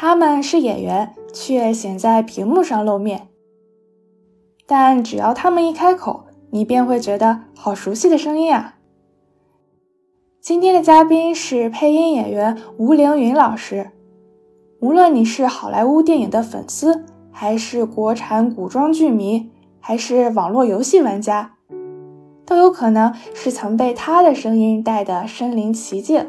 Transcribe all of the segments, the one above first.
他们是演员，却显在屏幕上露面。但只要他们一开口，你便会觉得好熟悉的声音啊！今天的嘉宾是配音演员吴凌云老师。无论你是好莱坞电影的粉丝，还是国产古装剧迷，还是网络游戏玩家，都有可能是曾被他的声音带的身临其境。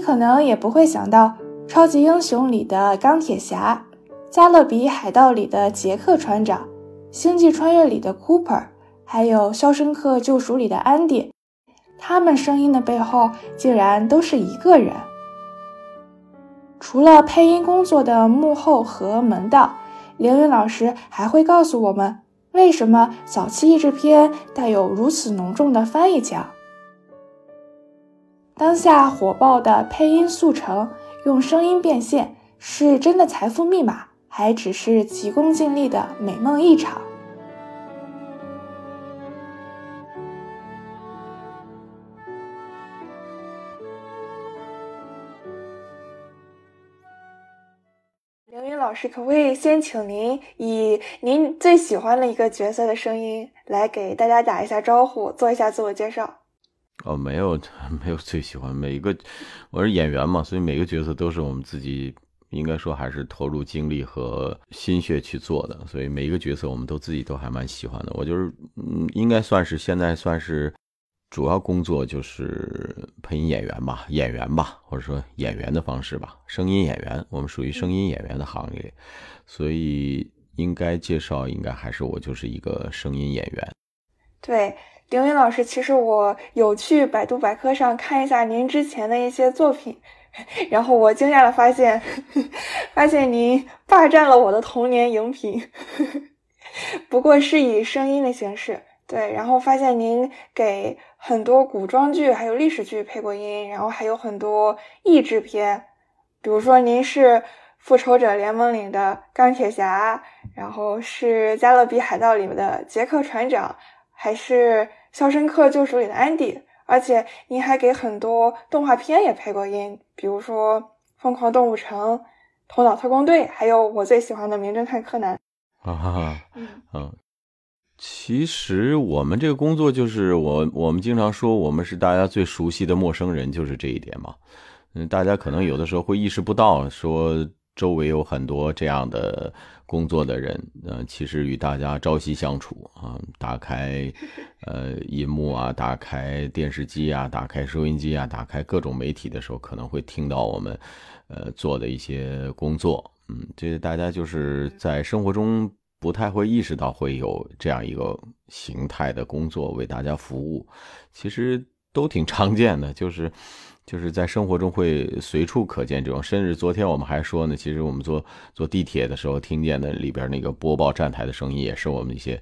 可能也不会想到，《超级英雄》里的钢铁侠，《加勒比海盗》里的杰克船长，《星际穿越》里的 Cooper，还有《肖申克救赎》里的安迪，他们声音的背后竟然都是一个人。除了配音工作的幕后和门道，凌云老师还会告诉我们，为什么早期译制片带有如此浓重的翻译腔。当下火爆的配音速成，用声音变现，是真的财富密码，还只是急功近利的美梦一场？凌云老师，可不可以先请您以您最喜欢的一个角色的声音来给大家打一下招呼，做一下自我介绍？哦，没有，没有最喜欢每一个，我是演员嘛，所以每个角色都是我们自己应该说还是投入精力和心血去做的，所以每一个角色我们都自己都还蛮喜欢的。我就是，嗯，应该算是现在算是主要工作就是配音演员吧，演员吧，或者说演员的方式吧，声音演员，我们属于声音演员的行业，所以应该介绍应该还是我就是一个声音演员。对。凌云老师，其实我有去百度百科上看一下您之前的一些作品，然后我惊讶的发现，发现您霸占了我的童年荧屏，不过是以声音的形式。对，然后发现您给很多古装剧还有历史剧配过音，然后还有很多译制片，比如说您是《复仇者联盟》里的钢铁侠，然后是《加勒比海盗》里面的杰克船长，还是。《肖申克救赎》里的安迪，而且您还给很多动画片也配过音，比如说《疯狂动物城》《头脑特工队》，还有我最喜欢的《名侦探柯南》。啊哈哈，嗯，其实我们这个工作就是我，我们经常说我们是大家最熟悉的陌生人，就是这一点嘛。嗯，大家可能有的时候会意识不到，说周围有很多这样的。工作的人，呃，其实与大家朝夕相处啊，打开，呃，银幕啊，打开电视机啊，打开收音机啊，打开各种媒体的时候，可能会听到我们，呃，做的一些工作，嗯，这大家就是在生活中不太会意识到会有这样一个形态的工作为大家服务，其实都挺常见的，就是。就是在生活中会随处可见这种，甚至昨天我们还说呢，其实我们坐坐地铁的时候听见的里边那个播报站台的声音，也是我们一些。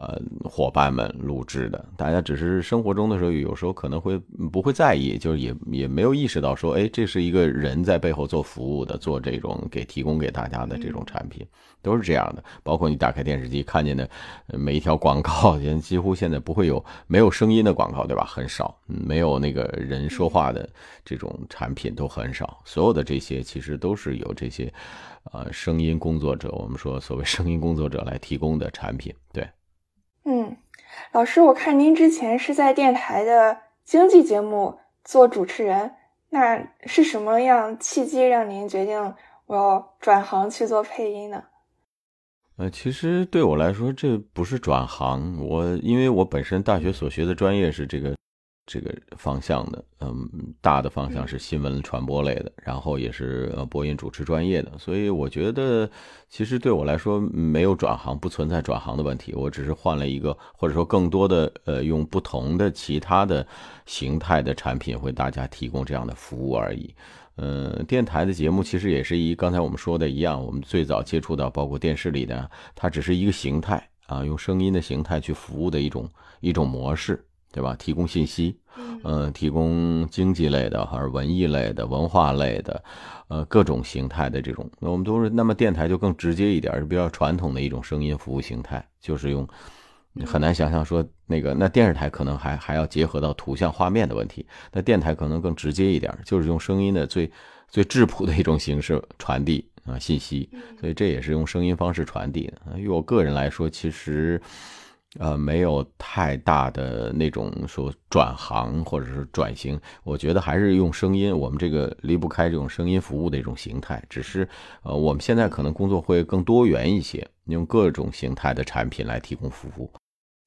呃，伙伴们录制的，大家只是生活中的时候，有时候可能会不会在意，就是也也没有意识到说，哎，这是一个人在背后做服务的，做这种给提供给大家的这种产品，都是这样的。包括你打开电视机看见的每一条广告，几乎现在不会有没有声音的广告，对吧？很少，没有那个人说话的这种产品都很少。所有的这些其实都是由这些呃声音工作者，我们说所谓声音工作者来提供的产品，对。嗯，老师，我看您之前是在电台的经济节目做主持人，那是什么样契机让您决定我要转行去做配音呢？呃，其实对我来说，这不是转行，我因为我本身大学所学的专业是这个。这个方向的，嗯，大的方向是新闻传播类的，然后也是播音主持专业的，所以我觉得其实对我来说没有转行，不存在转行的问题，我只是换了一个或者说更多的呃用不同的其他的形态的产品为大家提供这样的服务而已。嗯，电台的节目其实也是一刚才我们说的一样，我们最早接触到包括电视里的，它只是一个形态啊，用声音的形态去服务的一种一种模式。对吧？提供信息，嗯，提供经济类的，还是文艺类的、文化类的，呃，各种形态的这种，那我们都是。那么电台就更直接一点，是比较传统的一种声音服务形态，就是用很难想象说那个那电视台可能还还要结合到图像画面的问题，那电台可能更直接一点，就是用声音的最最质朴的一种形式传递啊信息，所以这也是用声音方式传递的。于我个人来说，其实。呃，没有太大的那种说转行或者是转型，我觉得还是用声音，我们这个离不开这种声音服务的一种形态。只是，呃，我们现在可能工作会更多元一些，用各种形态的产品来提供服务。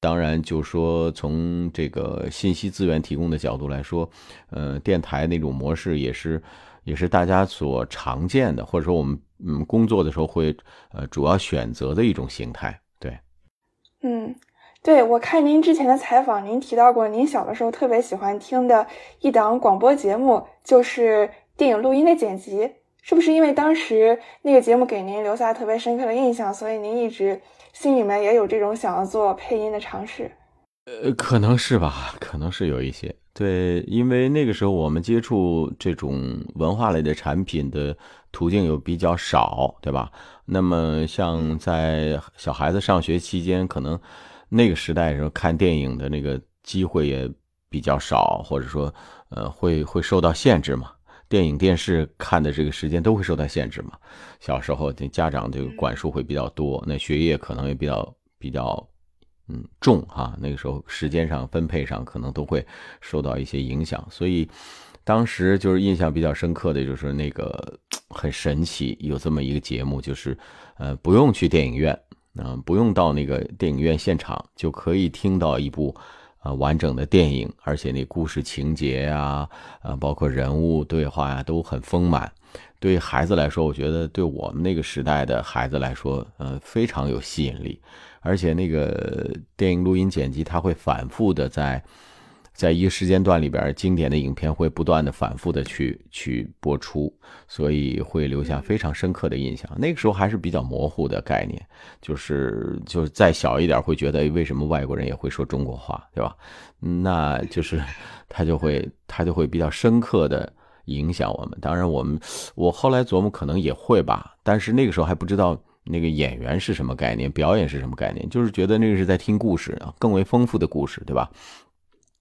当然，就说从这个信息资源提供的角度来说，呃，电台那种模式也是，也是大家所常见的，或者说我们嗯工作的时候会呃主要选择的一种形态。对，嗯。对，我看您之前的采访，您提到过您小的时候特别喜欢听的一档广播节目，就是电影录音的剪辑，是不是因为当时那个节目给您留下特别深刻的印象，所以您一直心里面也有这种想要做配音的尝试？呃，可能是吧，可能是有一些。对，因为那个时候我们接触这种文化类的产品的途径又比较少，对吧？那么像在小孩子上学期间，可能。那个时代时候看电影的那个机会也比较少，或者说，呃，会会受到限制嘛。电影、电视看的这个时间都会受到限制嘛。小时候，这家长这个管束会比较多，那学业可能也比较比较，嗯，重哈。那个时候时间上分配上可能都会受到一些影响，所以当时就是印象比较深刻的就是那个 很神奇，有这么一个节目，就是呃，不用去电影院。嗯，不用到那个电影院现场就可以听到一部，啊完整的电影，而且那故事情节呀，啊包括人物对话呀都很丰满。对孩子来说，我觉得对我们那个时代的孩子来说，呃非常有吸引力。而且那个电影录音剪辑，它会反复的在。在一个时间段里边，经典的影片会不断的反复的去去播出，所以会留下非常深刻的印象。那个时候还是比较模糊的概念，就是就是再小一点会觉得为什么外国人也会说中国话，对吧？那就是他就会他就会比较深刻的影响我们。当然，我们我后来琢磨可能也会吧，但是那个时候还不知道那个演员是什么概念，表演是什么概念，就是觉得那个是在听故事啊，更为丰富的故事，对吧？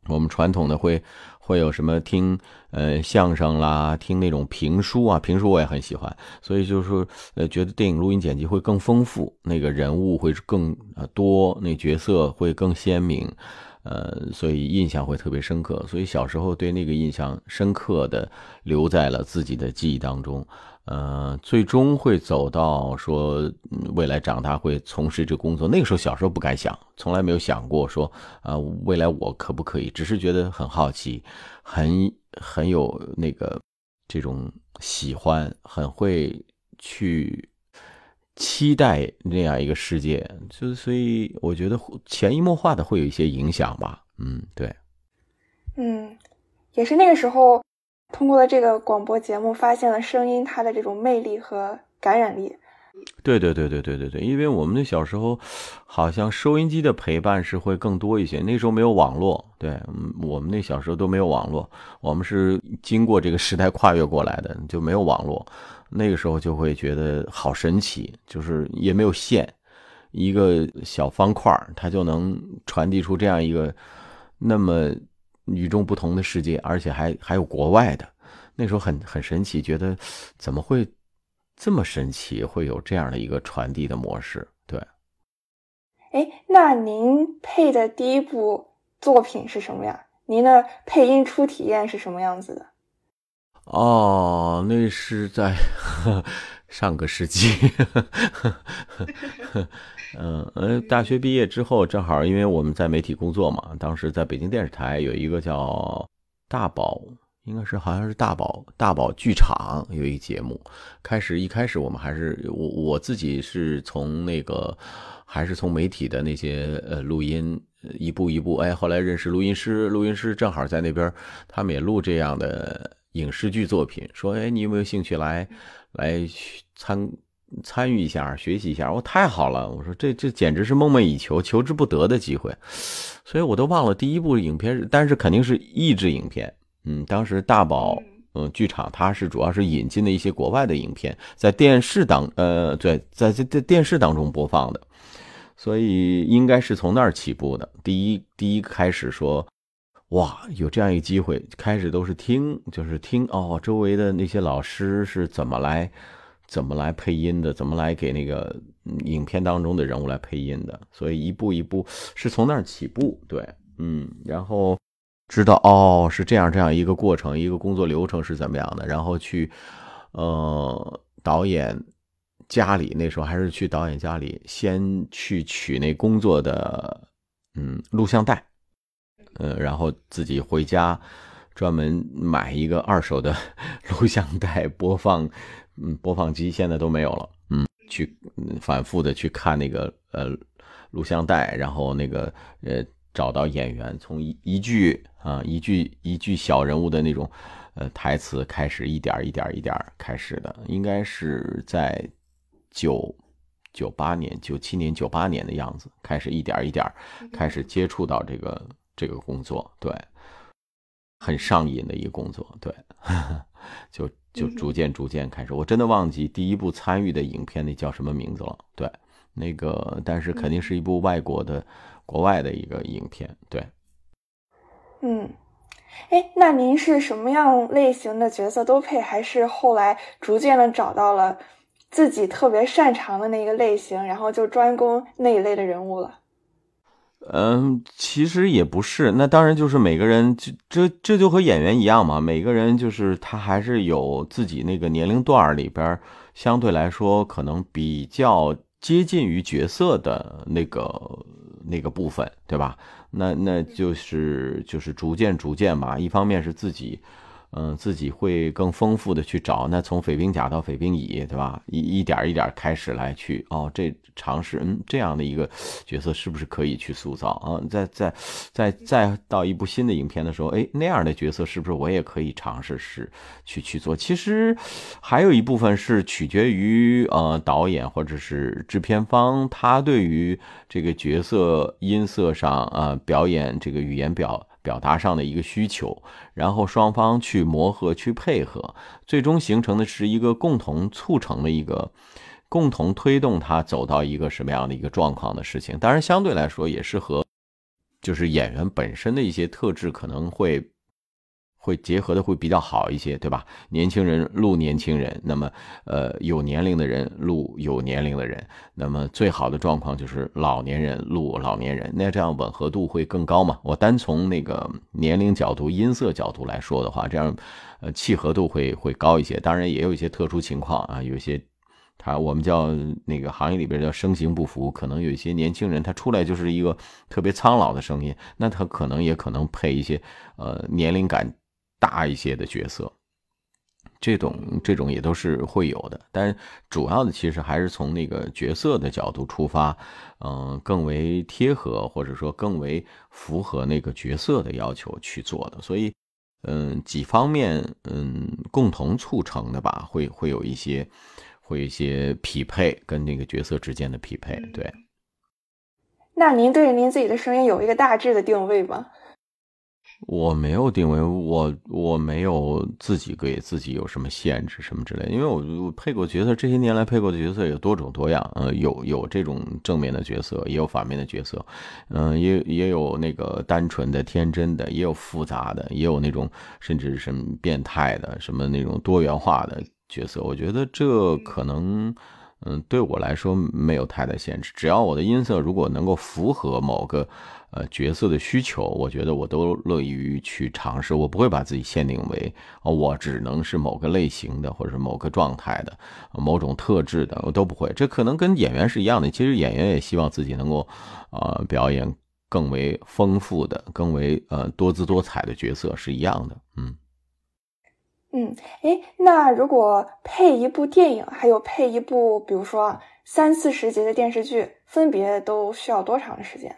我们传统的会会有什么听呃相声啦，听那种评书啊，评书我也很喜欢，所以就是说呃觉得电影录音剪辑会更丰富，那个人物会更呃多，那角色会更鲜明，呃，所以印象会特别深刻，所以小时候对那个印象深刻的留在了自己的记忆当中。呃，最终会走到说未来长大会从事这工作。那个时候小时候不敢想，从来没有想过说啊，未来我可不可以？只是觉得很好奇，很很有那个这种喜欢，很会去期待那样一个世界。就所以我觉得潜移默化的会有一些影响吧。嗯，对，嗯，也是那个时候。通过了这个广播节目，发现了声音它的这种魅力和感染力。对对对对对对对，因为我们的小时候，好像收音机的陪伴是会更多一些。那时候没有网络，对，我们那小时候都没有网络，我们是经过这个时代跨越过来的，就没有网络。那个时候就会觉得好神奇，就是也没有线，一个小方块它就能传递出这样一个那么。与众不同的世界，而且还还有国外的，那时候很很神奇，觉得怎么会这么神奇，会有这样的一个传递的模式？对。哎，那您配的第一部作品是什么呀？您的配音初体验是什么样子的？哦，那是在上个世纪。嗯呃，大学毕业之后，正好因为我们在媒体工作嘛，当时在北京电视台有一个叫大宝，应该是好像是大宝大宝剧场有一个节目。开始一开始我们还是我我自己是从那个还是从媒体的那些呃录音一步一步，哎，后来认识录音师，录音师正好在那边，他们也录这样的影视剧作品，说哎，你有没有兴趣来来参？参与一下，学习一下，我太好了！我说这这简直是梦寐以求、求之不得的机会，所以我都忘了第一部影片是，但是肯定是译制影片。嗯，当时大宝嗯剧场它是主要是引进的一些国外的影片，在电视当呃对，在在在电视当中播放的，所以应该是从那儿起步的。第一，第一开始说，哇，有这样一个机会，开始都是听，就是听哦，周围的那些老师是怎么来，怎么来配音的，怎么来给那个影片当中的人物来配音的。所以一步一步是从那儿起步，对，嗯，然后知道哦是这样这样一个过程，一个工作流程是怎么样的，然后去，呃，导演。家里那时候还是去导演家里，先去取那工作的嗯录像带，呃，然后自己回家专门买一个二手的 录像带播放，嗯，播放机现在都没有了，嗯，去反复的去看那个呃录像带，然后那个呃找到演员，从一一句啊一句一句小人物的那种呃台词开始，一点一点一点开始的，应该是在。九九八年、九七年、九八年的样子，开始一点一点开始接触到这个这个工作，对，很上瘾的一个工作，对，就就逐渐逐渐开始。我真的忘记第一部参与的影片那叫什么名字了，对，那个但是肯定是一部外国的、国外的一个影片，对。嗯，哎，那您是什么样类型的角色都配，还是后来逐渐的找到了？自己特别擅长的那个类型，然后就专攻那一类的人物了。嗯，其实也不是，那当然就是每个人，这这这就和演员一样嘛。每个人就是他还是有自己那个年龄段里边，相对来说可能比较接近于角色的那个那个部分，对吧？那那就是就是逐渐逐渐吧。一方面是自己。嗯，自己会更丰富的去找，那从匪兵甲到匪兵乙，对吧？一一点一点开始来去哦，这尝试，嗯，这样的一个角色是不是可以去塑造啊？再再再再到一部新的影片的时候，哎，那样的角色是不是我也可以尝试是去去做？其实还有一部分是取决于呃导演或者是制片方他对于这个角色音色上啊表演这个语言表。表达上的一个需求，然后双方去磨合、去配合，最终形成的是一个共同促成的一个、共同推动他走到一个什么样的一个状况的事情。当然，相对来说也是和就是演员本身的一些特质可能会。会结合的会比较好一些，对吧？年轻人录年轻人，那么呃有年龄的人录有年龄的人，那么最好的状况就是老年人录老年人，那这样吻合度会更高嘛？我单从那个年龄角度、音色角度来说的话，这样呃契合度会会高一些。当然也有一些特殊情况啊，有些他我们叫那个行业里边叫声形不符，可能有一些年轻人他出来就是一个特别苍老的声音，那他可能也可能配一些呃年龄感。大一些的角色，这种这种也都是会有的，但主要的其实还是从那个角色的角度出发，嗯，更为贴合或者说更为符合那个角色的要求去做的，所以，嗯，几方面嗯共同促成的吧，会会有一些会一些匹配跟那个角色之间的匹配，对。那您对您自己的声音有一个大致的定位吗？我没有定位，我我没有自己给自己有什么限制什么之类，因为我我配过角色，这些年来配过的角色有多种多样，呃，有有这种正面的角色，也有反面的角色，嗯，也也有那个单纯的、天真的，也有复杂的，也有那种甚至什么变态的，什么那种多元化的角色。我觉得这可能，嗯，对我来说没有太大限制，只要我的音色如果能够符合某个。呃，角色的需求，我觉得我都乐于去尝试。我不会把自己限定为哦，我只能是某个类型的，或者是某个状态的、某种特质的，我都不会。这可能跟演员是一样的。其实演员也希望自己能够，呃，表演更为丰富的、更为呃多姿多彩的角色是一样的。嗯嗯，哎，那如果配一部电影，还有配一部，比如说三四十集的电视剧，分别都需要多长的时间？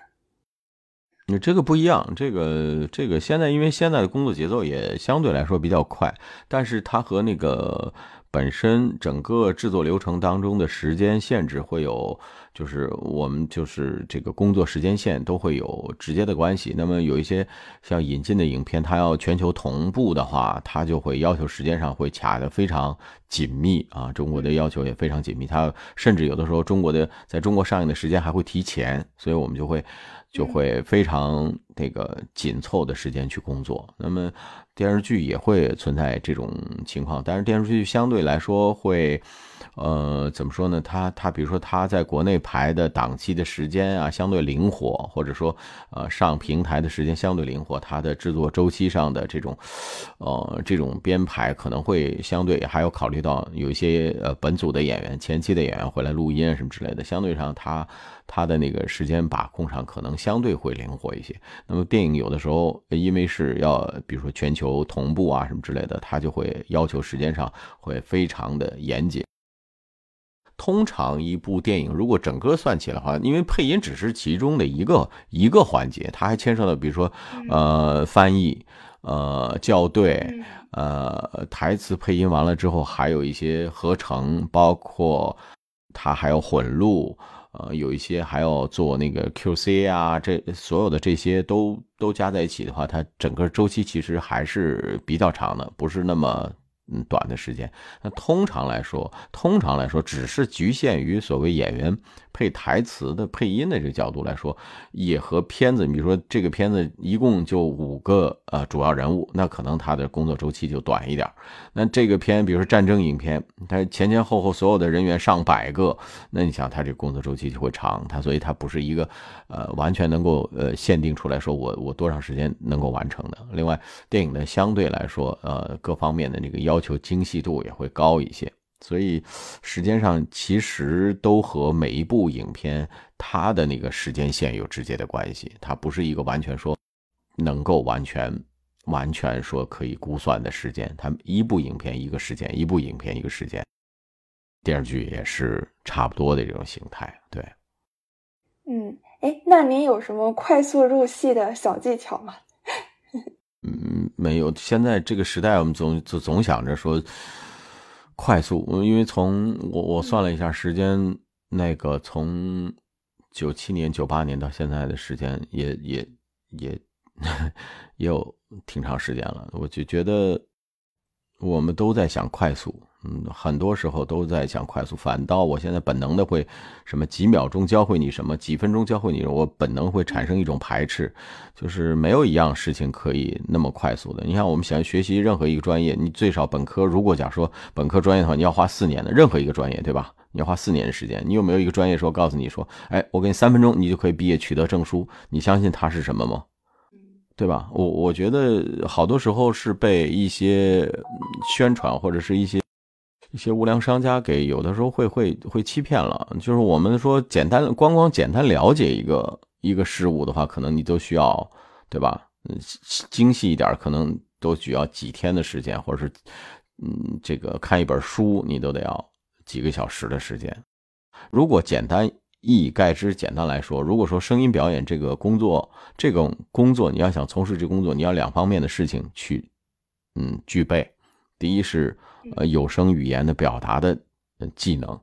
你这个不一样，这个这个现在因为现在的工作节奏也相对来说比较快，但是它和那个本身整个制作流程当中的时间限制会有，就是我们就是这个工作时间线都会有直接的关系。那么有一些像引进的影片，它要全球同步的话，它就会要求时间上会卡得非常紧密啊。中国的要求也非常紧密，它甚至有的时候中国的在中国上映的时间还会提前，所以我们就会。就会非常那个紧凑的时间去工作，那么电视剧也会存在这种情况，但是电视剧相对来说会。呃，怎么说呢？它它比如说，它在国内排的档期的时间啊，相对灵活，或者说，呃，上平台的时间相对灵活，它的制作周期上的这种，呃，这种编排可能会相对还有考虑到有一些呃本组的演员、前期的演员回来录音啊什么之类的，相对上它它的那个时间把控上可能相对会灵活一些。那么电影有的时候因为是要比如说全球同步啊什么之类的，它就会要求时间上会非常的严谨。通常一部电影如果整个算起来的话，因为配音只是其中的一个一个环节，它还牵涉到比如说呃翻译、呃校对、呃台词配音完了之后，还有一些合成，包括它还有混录，呃有一些还要做那个 QC 啊，这所有的这些都都加在一起的话，它整个周期其实还是比较长的，不是那么。嗯，短的时间。那通常来说，通常来说，只是局限于所谓演员配台词的配音的这个角度来说，也和片子，你比如说这个片子一共就五个呃主要人物，那可能他的工作周期就短一点。那这个片，比如说战争影片，它前前后后所有的人员上百个，那你想他这工作周期就会长，他所以它不是一个呃完全能够呃限定出来说我我多长时间能够完成的。另外，电影呢相对来说，呃各方面的那个。要求精细度也会高一些，所以时间上其实都和每一部影片它的那个时间线有直接的关系，它不是一个完全说能够完全完全说可以估算的时间。它一部影片一个时间，一部影片一个时间，电视剧也是差不多的这种形态。对，嗯，哎，那您有什么快速入戏的小技巧吗？嗯，没有。现在这个时代，我们总总总想着说快速。因为从我我算了一下时间，那个从九七年、九八年到现在的时间，也也也 也有挺长时间了。我就觉得我们都在想快速。嗯，很多时候都在想快速，反倒我现在本能的会什么几秒钟教会你什么，几分钟教会你，我本能会产生一种排斥，就是没有一样事情可以那么快速的。你看，我们想学习任何一个专业，你最少本科，如果假说本科专业的话，你要花四年的任何一个专业，对吧？你要花四年的时间，你有没有一个专业说告诉你说，哎，我给你三分钟，你就可以毕业取得证书？你相信它是什么吗？对吧？我我觉得好多时候是被一些宣传或者是一些。一些无良商家给有的时候会会会欺骗了，就是我们说简单光光简单了解一个一个事物的话，可能你都需要，对吧？嗯，精细一点，可能都需要几天的时间，或者是，嗯，这个看一本书你都得要几个小时的时间。如果简单一以概之，简单来说，如果说声音表演这个工作，这种工作你要想从事这工作，你要两方面的事情去，嗯，具备。第一是。呃，有声语言的表达的技能，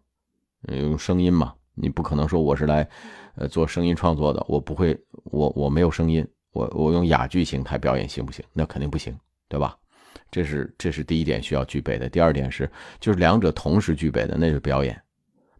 用声音嘛，你不可能说我是来，呃，做声音创作的，我不会，我我没有声音，我我用哑剧形态表演行不行？那肯定不行，对吧？这是这是第一点需要具备的。第二点是，就是两者同时具备的，那是表演。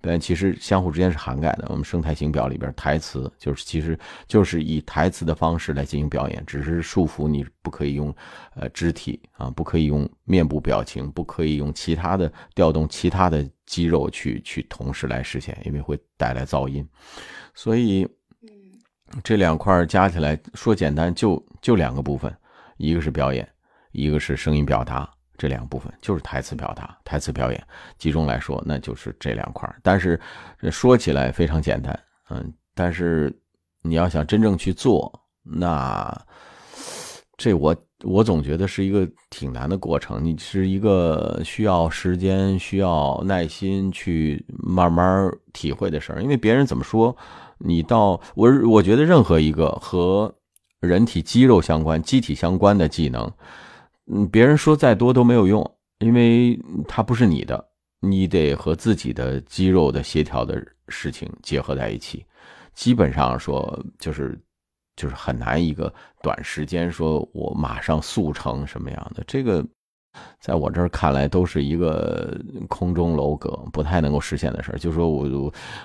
表演其实相互之间是涵盖的。我们生态型表里边，台词就是其实就是以台词的方式来进行表演，只是束缚你不可以用，呃，肢体啊，不可以用面部表情，不可以用其他的调动其他的肌肉去去同时来实现，因为会带来噪音。所以，这两块加起来说简单就就两个部分，一个是表演，一个是声音表达。这两部分就是台词表达、台词表演，集中来说，那就是这两块但是说起来非常简单，嗯，但是你要想真正去做，那这我我总觉得是一个挺难的过程。你是一个需要时间、需要耐心去慢慢体会的事儿。因为别人怎么说，你到我我觉得任何一个和人体肌肉相关、机体相关的技能。嗯，别人说再多都没有用，因为它不是你的，你得和自己的肌肉的协调的事情结合在一起，基本上说就是就是很难一个短时间说我马上速成什么样的这个。在我这儿看来，都是一个空中楼阁，不太能够实现的事儿。就说我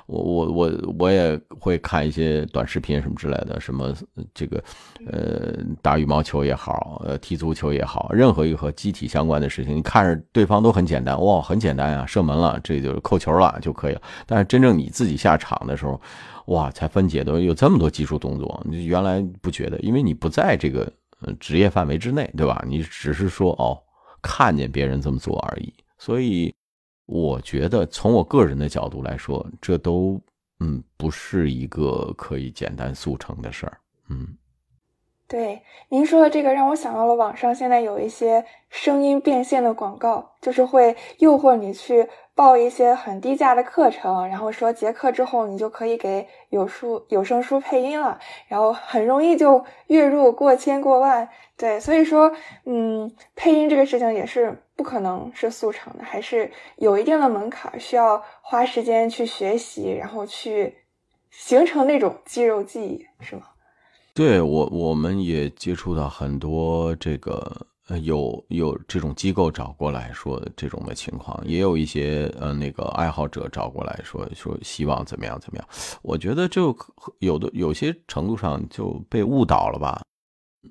我我我我也会看一些短视频什么之类的，什么这个呃打羽毛球也好，呃踢足球也好，任何一个和机体相关的事情，你看着对方都很简单，哇，很简单呀，射门了，这就是扣球了就可以了。但是真正你自己下场的时候，哇，才分解的有这么多技术动作，你原来不觉得，因为你不在这个职业范围之内，对吧？你只是说哦。看见别人这么做而已，所以我觉得从我个人的角度来说，这都嗯不是一个可以简单速成的事儿。嗯，对，您说的这个让我想到了网上现在有一些声音变现的广告，就是会诱惑你去。报一些很低价的课程，然后说结课之后你就可以给有书有声书配音了，然后很容易就月入过千过万。对，所以说，嗯，配音这个事情也是不可能是速成的，还是有一定的门槛，需要花时间去学习，然后去形成那种肌肉记忆，是吗？对我，我们也接触到很多这个。呃，有有这种机构找过来说这种的情况，也有一些呃那个爱好者找过来说说希望怎么样怎么样。我觉得就有的有些程度上就被误导了吧。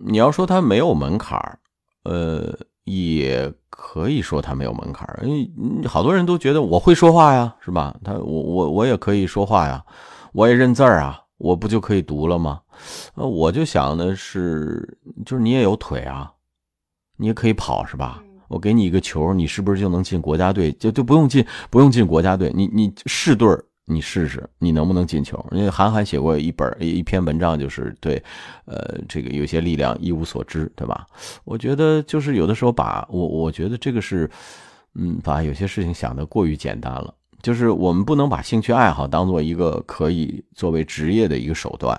你要说他没有门槛儿，呃，也可以说他没有门槛儿，因为好多人都觉得我会说话呀，是吧？他我我我也可以说话呀，我也认字儿啊，我不就可以读了吗？呃，我就想的是，就是你也有腿啊。你也可以跑是吧？我给你一个球，你是不是就能进国家队？就就不用进，不用进国家队。你你试队儿，你试试，你能不能进球？因为韩寒写过一本一篇文章，就是对，呃，这个有些力量一无所知，对吧？我觉得就是有的时候把我，我觉得这个是，嗯，把有些事情想得过于简单了。就是我们不能把兴趣爱好当做一个可以作为职业的一个手段，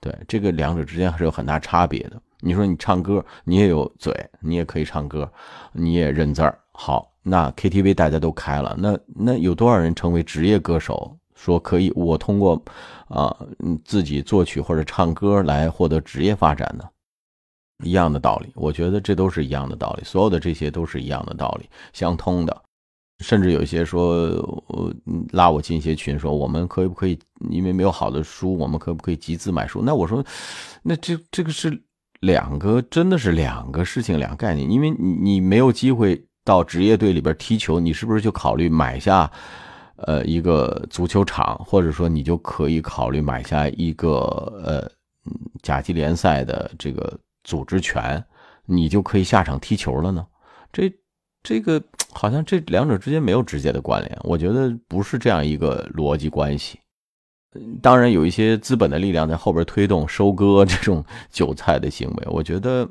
对，这个两者之间还是有很大差别的。你说你唱歌，你也有嘴，你也可以唱歌，你也认字儿。好，那 KTV 大家都开了，那那有多少人成为职业歌手？说可以，我通过啊，自己作曲或者唱歌来获得职业发展呢，一样的道理。我觉得这都是一样的道理，所有的这些都是一样的道理，相通的。甚至有一些说，呃，拉我进一些群，说我们可不可以，因为没有好的书，我们可不可以集资买书？那我说，那这这个是。两个真的是两个事情，两个概念。因为你你没有机会到职业队里边踢球，你是不是就考虑买下，呃，一个足球场，或者说你就可以考虑买下一个呃甲级联赛的这个组织权，你就可以下场踢球了呢？这这个好像这两者之间没有直接的关联，我觉得不是这样一个逻辑关系。当然有一些资本的力量在后边推动收割这种 韭菜的行为。我觉得，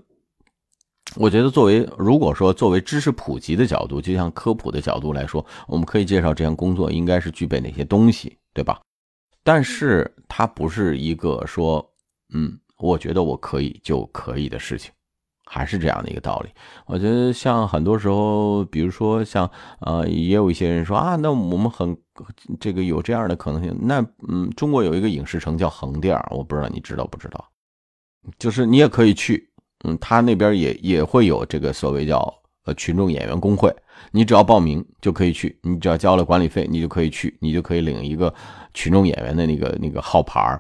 我觉得作为如果说作为知识普及的角度，就像科普的角度来说，我们可以介绍这项工作应该是具备哪些东西，对吧？但是它不是一个说，嗯，我觉得我可以就可以的事情。还是这样的一个道理，我觉得像很多时候，比如说像呃，也有一些人说啊，那我们很这个有这样的可能性。那嗯，中国有一个影视城叫横店，我不知道你知道不知道？就是你也可以去，嗯，他那边也也会有这个所谓叫呃群众演员工会，你只要报名就可以去，你只要交了管理费，你就可以去，你就可以领一个群众演员的那个那个号牌。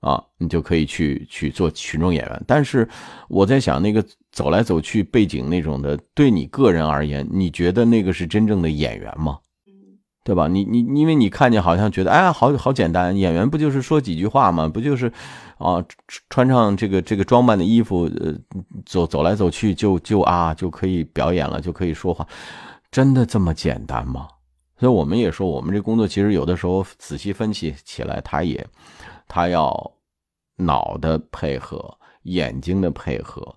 啊，你就可以去去做群众演员，但是我在想，那个走来走去背景那种的，对你个人而言，你觉得那个是真正的演员吗？对吧？你你因为你看见好像觉得，哎，好好简单，演员不就是说几句话吗？不就是啊，穿上这个这个装扮的衣服，呃，走走来走去就就啊就可以表演了，就可以说话，真的这么简单吗？所以我们也说，我们这工作其实有的时候仔细分析起来，它也。他要脑的配合，眼睛的配合，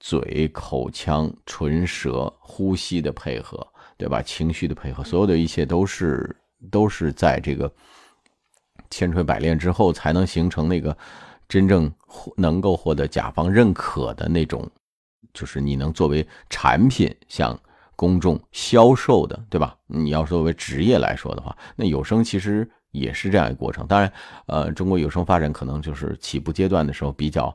嘴、口腔、唇舌、呼吸的配合，对吧？情绪的配合，所有的一切都是都是在这个千锤百炼之后，才能形成那个真正能够获得甲方认可的那种，就是你能作为产品向公众销售的，对吧？你要作为职业来说的话，那有声其实也是这样一个过程。当然，呃，中国有声发展可能就是起步阶段的时候比较，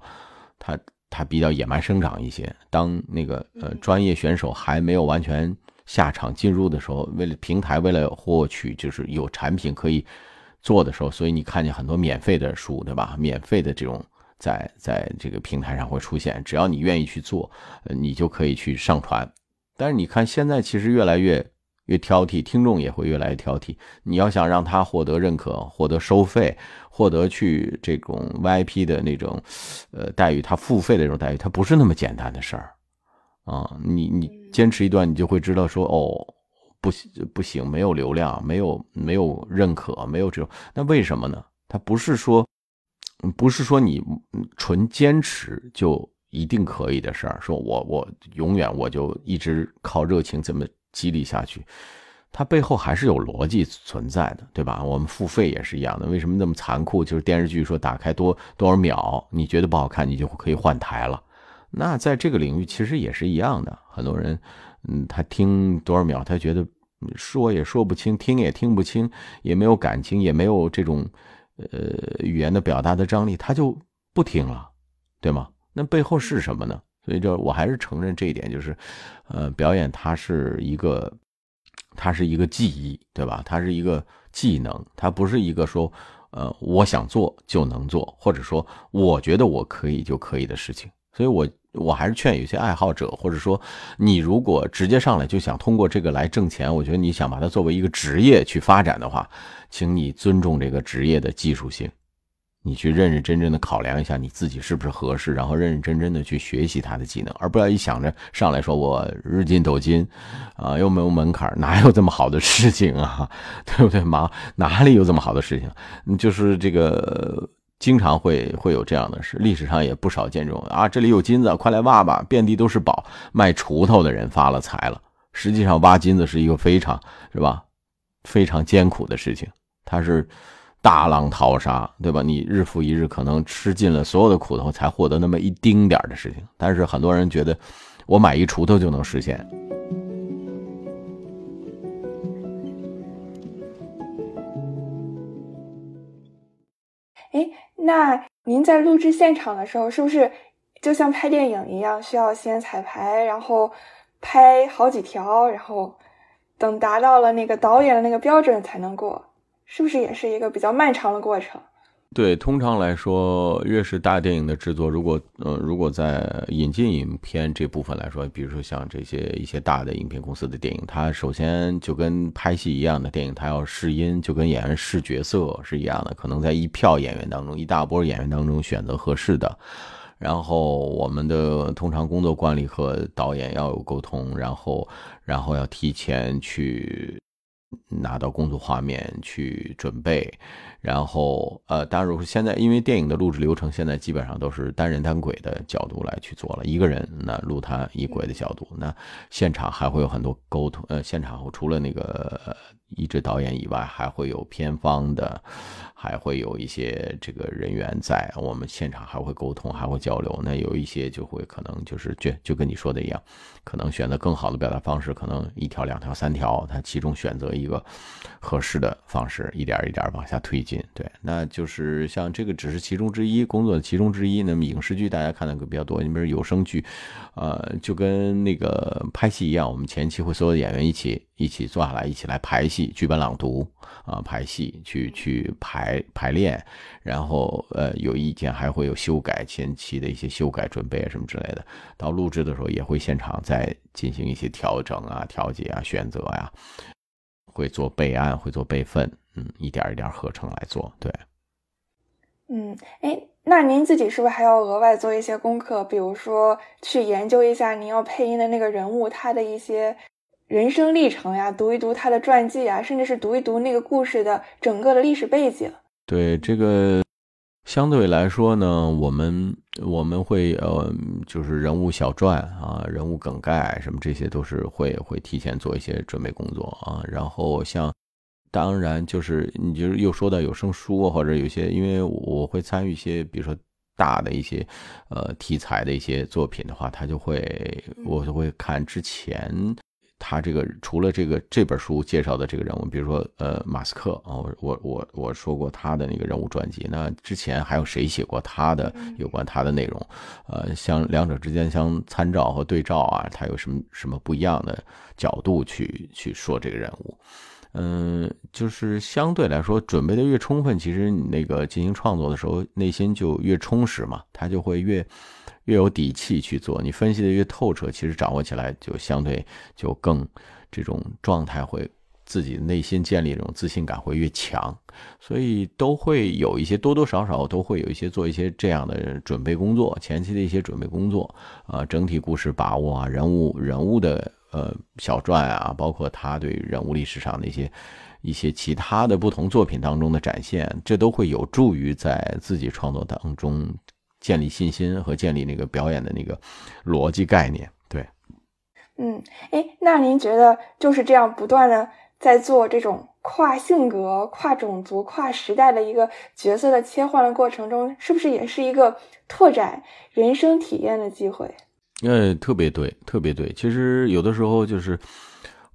它它比较野蛮生长一些。当那个呃专业选手还没有完全下场进入的时候，为了平台，为了获取就是有产品可以做的时候，所以你看见很多免费的书，对吧？免费的这种。在在这个平台上会出现，只要你愿意去做，你就可以去上传。但是你看现在其实越来越越挑剔，听众也会越来越挑剔。你要想让他获得认可、获得收费、获得去这种 VIP 的那种呃待遇，他付费的这种待遇，他不是那么简单的事儿啊。你你坚持一段，你就会知道说哦，不行不行，没有流量，没有没有认可，没有这种，那为什么呢？他不是说。不是说你纯坚持就一定可以的事儿。说我我永远我就一直靠热情这么激励下去，它背后还是有逻辑存在的，对吧？我们付费也是一样的。为什么那么残酷？就是电视剧说打开多多少秒，你觉得不好看，你就可以换台了。那在这个领域其实也是一样的。很多人，嗯，他听多少秒，他觉得说也说不清，听也听不清，也没有感情，也没有这种。呃，语言的表达的张力，他就不听了，对吗？那背后是什么呢？所以，这我还是承认这一点，就是，呃，表演它是一个，它是一个技艺，对吧？它是一个技能，它不是一个说，呃，我想做就能做，或者说我觉得我可以就可以的事情。所以，我。我还是劝有些爱好者，或者说你如果直接上来就想通过这个来挣钱，我觉得你想把它作为一个职业去发展的话，请你尊重这个职业的技术性，你去认认真真的考量一下你自己是不是合适，然后认认真真的去学习他的技能，而不要一想着上来说我日进斗金，啊又没有门槛，哪有这么好的事情啊，对不对？妈，哪里有这么好的事情？就是这个。经常会会有这样的事，历史上也不少见这种啊，这里有金子，快来挖吧，遍地都是宝。卖锄头的人发了财了，实际上挖金子是一个非常是吧，非常艰苦的事情，它是大浪淘沙，对吧？你日复一日，可能吃尽了所有的苦头，才获得那么一丁点的事情。但是很多人觉得，我买一锄头就能实现。哎。那您在录制现场的时候，是不是就像拍电影一样，需要先彩排，然后拍好几条，然后等达到了那个导演的那个标准才能过？是不是也是一个比较漫长的过程？对，通常来说，越是大电影的制作，如果呃，如果在引进影片这部分来说，比如说像这些一些大的影片公司的电影，它首先就跟拍戏一样的电影，它要试音，就跟演员试角色是一样的，可能在一票演员当中，一大波演员当中选择合适的。然后我们的通常工作惯例和导演要有沟通，然后然后要提前去拿到工作画面去准备。然后，呃，当然，如果现在因为电影的录制流程现在基本上都是单人单轨的角度来去做了，一个人那录他一轨的角度，那现场还会有很多沟通，呃，现场除了那个。一直导演以外，还会有片方的，还会有一些这个人员在我们现场，还会沟通，还会交流。那有一些就会可能就是就就跟你说的一样，可能选择更好的表达方式，可能一条、两条、三条，他其中选择一个合适的方式，一点一点往下推进。对，那就是像这个只是其中之一，工作的其中之一。那么影视剧大家看的比较多，你比如有声剧，呃，就跟那个拍戏一样，我们前期会所有演员一起。一起坐下来，一起来排戏、剧本朗读啊，排戏去去排排练，然后呃有意见还会有修改前期的一些修改准备啊什么之类的。到录制的时候也会现场再进行一些调整啊、调节啊、选择呀，会做备案，会做备份，嗯，一点一点合成来做。对，嗯，哎，那您自己是不是还要额外做一些功课？比如说去研究一下您要配音的那个人物他的一些。人生历程呀，读一读他的传记啊，甚至是读一读那个故事的整个的历史背景。对这个，相对来说呢，我们我们会呃，就是人物小传啊，人物梗概什么，这些都是会会提前做一些准备工作啊。然后像，当然就是你就是又说到有声书或者有些，因为我会参与一些，比如说大的一些呃题材的一些作品的话，他就会我就会看之前。他这个除了这个这本书介绍的这个人物，比如说呃马斯克啊，我我我我说过他的那个人物传记，那之前还有谁写过他的有关他的内容？呃，像两者之间相参照和对照啊，他有什么什么不一样的角度去去说这个人物？嗯，就是相对来说准备的越充分，其实你那个进行创作的时候，内心就越充实嘛，他就会越。越有底气去做，你分析的越透彻，其实掌握起来就相对就更这种状态会自己内心建立这种自信感会越强，所以都会有一些多多少少都会有一些做一些这样的准备工作，前期的一些准备工作啊，整体故事把握啊，人物人物的呃小传啊，包括他对人物历史上的一些一些其他的不同作品当中的展现，这都会有助于在自己创作当中。建立信心和建立那个表演的那个逻辑概念，对，嗯，哎，那您觉得就是这样不断的在做这种跨性格、跨种族、跨时代的一个角色的切换的过程中，是不是也是一个拓展人生体验的机会？呃，特别对，特别对。其实有的时候就是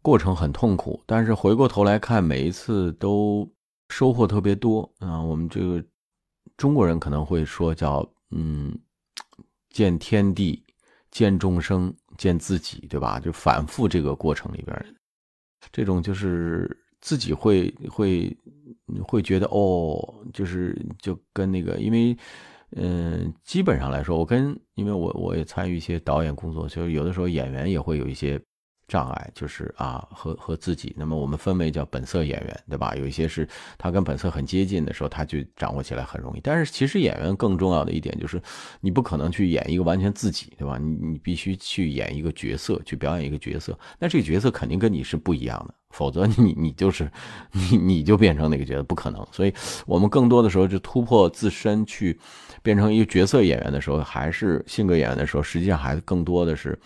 过程很痛苦，但是回过头来看，每一次都收获特别多啊。我们这个中国人可能会说叫。嗯，见天地，见众生，见自己，对吧？就反复这个过程里边，这种就是自己会会会觉得哦，就是就跟那个，因为嗯，基本上来说，我跟因为我我也参与一些导演工作，就是有的时候演员也会有一些。障碍就是啊，和和自己。那么我们分为叫本色演员，对吧？有一些是他跟本色很接近的时候，他就掌握起来很容易。但是其实演员更重要的一点就是，你不可能去演一个完全自己，对吧？你你必须去演一个角色，去表演一个角色。那这个角色肯定跟你是不一样的，否则你你就是你你就变成那个角色，不可能。所以我们更多的时候就突破自身去变成一个角色演员的时候，还是性格演员的时候，实际上还是更多的是。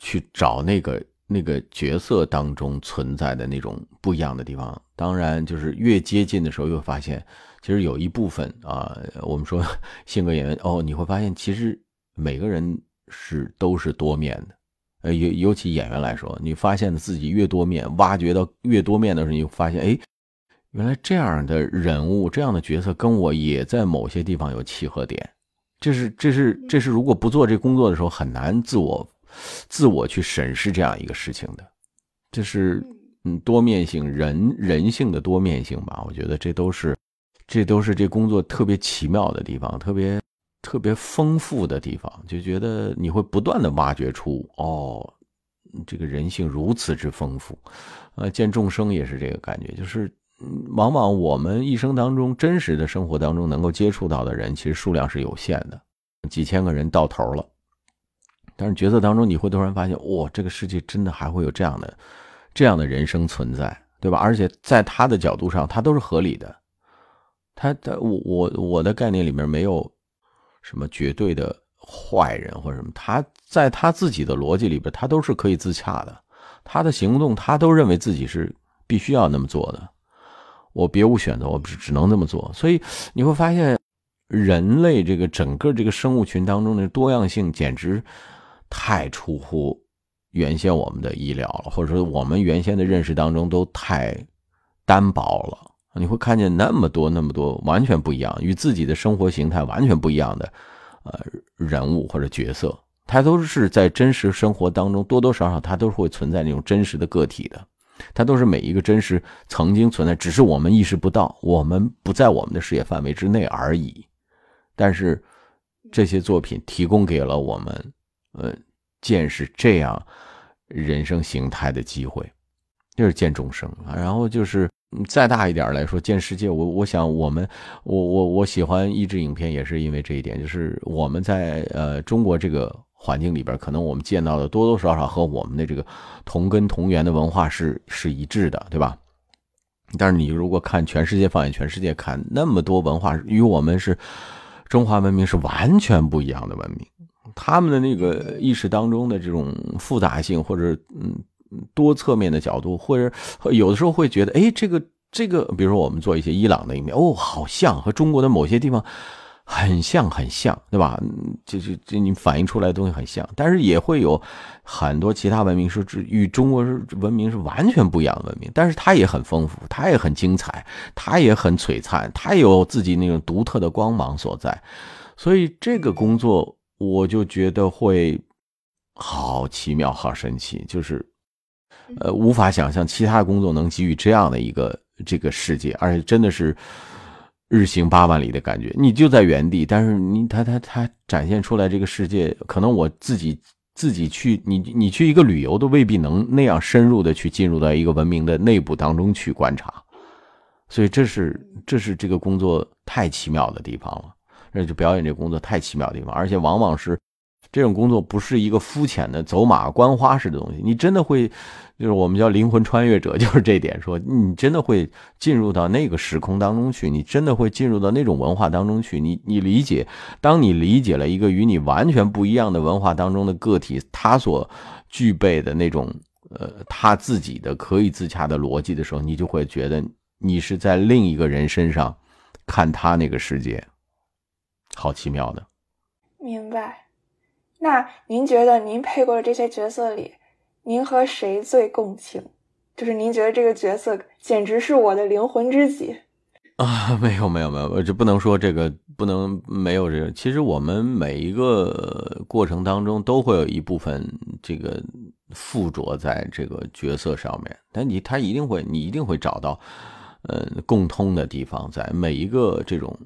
去找那个那个角色当中存在的那种不一样的地方，当然就是越接近的时候，越发现其实有一部分啊，我们说性格演员哦，你会发现其实每个人是都是多面的，呃，尤尤其演员来说，你发现自己越多面，挖掘到越多面的时候，你发现哎，原来这样的人物、这样的角色跟我也在某些地方有契合点，这是这是这是如果不做这工作的时候很难自我。自我去审视这样一个事情的，这是嗯多面性人人性的多面性吧？我觉得这都是这都是这工作特别奇妙的地方，特别特别丰富的地方。就觉得你会不断的挖掘出哦，这个人性如此之丰富。呃，见众生也是这个感觉，就是往往我们一生当中真实的生活当中能够接触到的人，其实数量是有限的，几千个人到头了。但是角色当中，你会突然发现，哇，这个世界真的还会有这样的、这样的人生存在，对吧？而且在他的角度上，他都是合理的。他他我我我的概念里面没有什么绝对的坏人或者什么，他在他自己的逻辑里边，他都是可以自洽的。他的行动，他都认为自己是必须要那么做的。我别无选择，我只只能这么做。所以你会发现，人类这个整个这个生物群当中的多样性，简直。太出乎原先我们的意料了，或者说我们原先的认识当中都太单薄了。你会看见那么多、那么多完全不一样、与自己的生活形态完全不一样的呃人物或者角色，他都是在真实生活当中多多少少他都是会存在那种真实的个体的，他都是每一个真实曾经存在，只是我们意识不到，我们不在我们的视野范围之内而已。但是这些作品提供给了我们。呃，见识这样人生形态的机会，就是见众生啊。然后就是再大一点来说，见世界。我我想，我们我我我喜欢译制影片，也是因为这一点，就是我们在呃中国这个环境里边，可能我们见到的多多少少和我们的这个同根同源的文化是是一致的，对吧？但是你如果看全世界，放眼全世界看，那么多文化与我们是中华文明是完全不一样的文明。他们的那个意识当中的这种复杂性，或者嗯多侧面的角度，或者有的时候会觉得，哎，这个这个，比如说我们做一些伊朗的一面，哦，好像和中国的某些地方很像很像，对吧？就就就你反映出来的东西很像，但是也会有很多其他文明是与中国文明是完全不一样的文明，但是它也很丰富，它也很精彩，它也很璀璨，它也有自己那种独特的光芒所在。所以这个工作我就觉得会好奇妙、好神奇，就是呃无法想象其他工作能给予这样的一个这个世界，而且真的是。日行八万里的感觉，你就在原地，但是你他他他展现出来这个世界，可能我自己自己去，你你去一个旅游都未必能那样深入的去进入到一个文明的内部当中去观察，所以这是这是这个工作太奇妙的地方了，那就表演这工作太奇妙的地方，而且往往是。这种工作不是一个肤浅的走马观花式的东西，你真的会，就是我们叫灵魂穿越者，就是这点，说你真的会进入到那个时空当中去，你真的会进入到那种文化当中去，你你理解，当你理解了一个与你完全不一样的文化当中的个体，他所具备的那种呃他自己的可以自洽的逻辑的时候，你就会觉得你是在另一个人身上看他那个世界，好奇妙的，明白。那您觉得您配过的这些角色里，您和谁最共情？就是您觉得这个角色简直是我的灵魂知己啊？没有没有没有，这不能说这个不能没有这个。其实我们每一个过程当中都会有一部分这个附着在这个角色上面，但你他一定会你一定会找到呃共通的地方，在每一个这种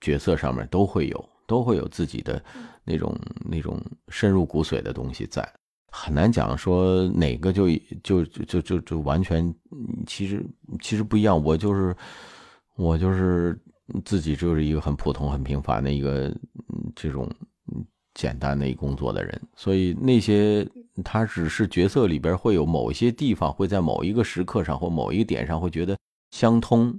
角色上面都会有都会有自己的。那种那种深入骨髓的东西在，很难讲说哪个就就就就就完全，其实其实不一样。我就是我就是自己就是一个很普通很平凡的一个这种简单的工作的人，所以那些他只是角色里边会有某一些地方会在某一个时刻上或某一点上会觉得相通。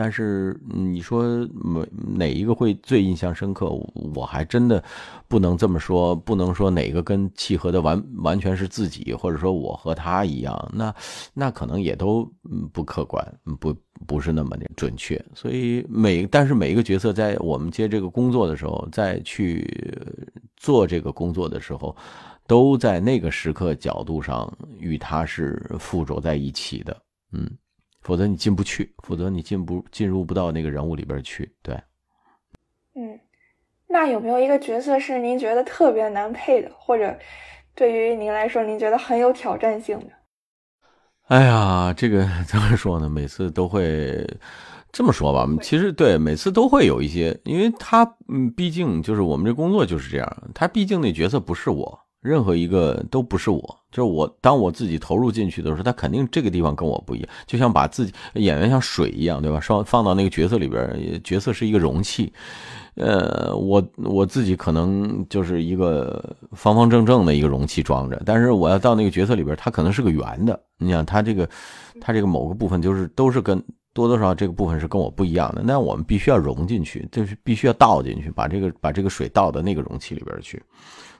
但是你说哪哪一个会最印象深刻？我还真的不能这么说，不能说哪个跟契合的完完全是自己，或者说我和他一样，那那可能也都不客观，不不是那么的准确。所以每但是每一个角色在我们接这个工作的时候，在去做这个工作的时候，都在那个时刻角度上与他是附着在一起的，嗯。否则你进不去，否则你进不进入不到那个人物里边去。对，嗯，那有没有一个角色是您觉得特别难配的，或者对于您来说您觉得很有挑战性的？哎呀，这个怎么说呢？每次都会这么说吧。其实对，每次都会有一些，因为他嗯，毕竟就是我们这工作就是这样，他毕竟那角色不是我。任何一个都不是我，就是我。当我自己投入进去的时候，他肯定这个地方跟我不一样。就像把自己演员像水一样，对吧？放放到那个角色里边，角色是一个容器。呃，我我自己可能就是一个方方正正的一个容器装着，但是我要到那个角色里边，它可能是个圆的。你想，它这个它这个某个部分就是都是跟多多少这个部分是跟我不一样的，那我们必须要融进去，就是必须要倒进去，把这个把这个水倒到那个容器里边去。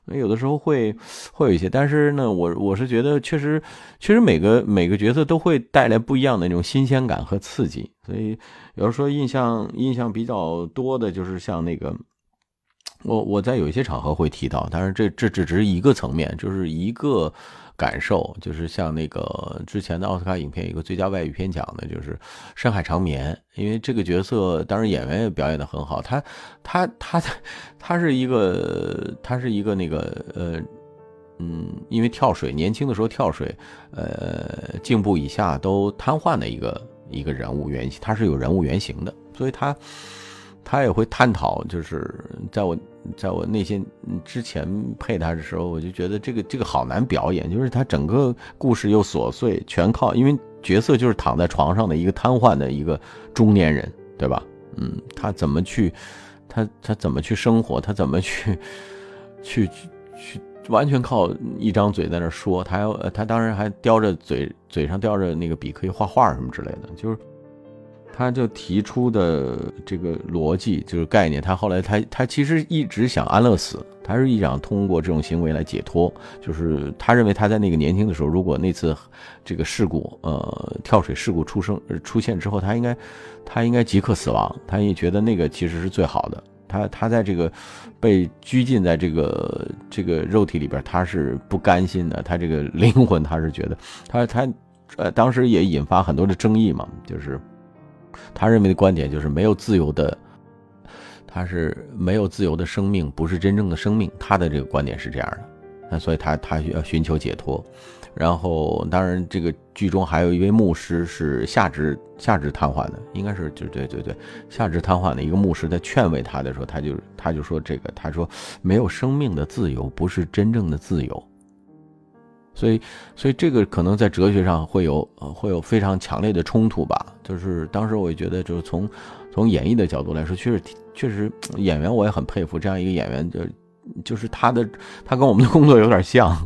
那有的时候会会有一些，但是呢，我我是觉得确实确实每个每个角色都会带来不一样的那种新鲜感和刺激，所以有的时候印象印象比较多的就是像那个，我我在有一些场合会提到，但是这这只是一个层面，就是一个。感受就是像那个之前的奥斯卡影片一个最佳外语片奖的，就是《深海长眠》，因为这个角色当然演员也表演的很好，他他他 他是一个他是一个那个呃嗯，因为跳水年轻的时候跳水，呃颈部以下都瘫痪的一个一个人物原型，他是有人物原型的，所以他。他也会探讨，就是在我在我内心之前配他的时候，我就觉得这个这个好难表演，就是他整个故事又琐碎，全靠因为角色就是躺在床上的一个瘫痪的一个中年人，对吧？嗯，他怎么去，他他怎么去生活，他怎么去 去去完全靠一张嘴在那说，他要他当然还叼着嘴嘴上叼着那个笔可以画画什么之类的，就是。他就提出的这个逻辑就是概念，他后来他他其实一直想安乐死，他是一想通过这种行为来解脱，就是他认为他在那个年轻的时候，如果那次这个事故，呃，跳水事故出生出现之后，他应该他应该即刻死亡，他也觉得那个其实是最好的，他他在这个被拘禁在这个这个肉体里边，他是不甘心的。他这个灵魂，他是觉得他他呃，当时也引发很多的争议嘛，就是他认为的观点就是没有自由的，他是没有自由的生命不是真正的生命。他的这个观点是这样的，那所以他他要寻求解脱。然后，当然，这个剧中还有一位牧师是下肢下肢瘫痪的，应该是就对对对，下肢瘫痪的一个牧师在劝慰他的时候，他就他就说这个，他说没有生命的自由不是真正的自由。所以，所以这个可能在哲学上会有呃会有非常强烈的冲突吧。就是当时我也觉得，就是从从演绎的角度来说，确实确实演员我也很佩服这样一个演员，就就是他的他跟我们的工作有点像。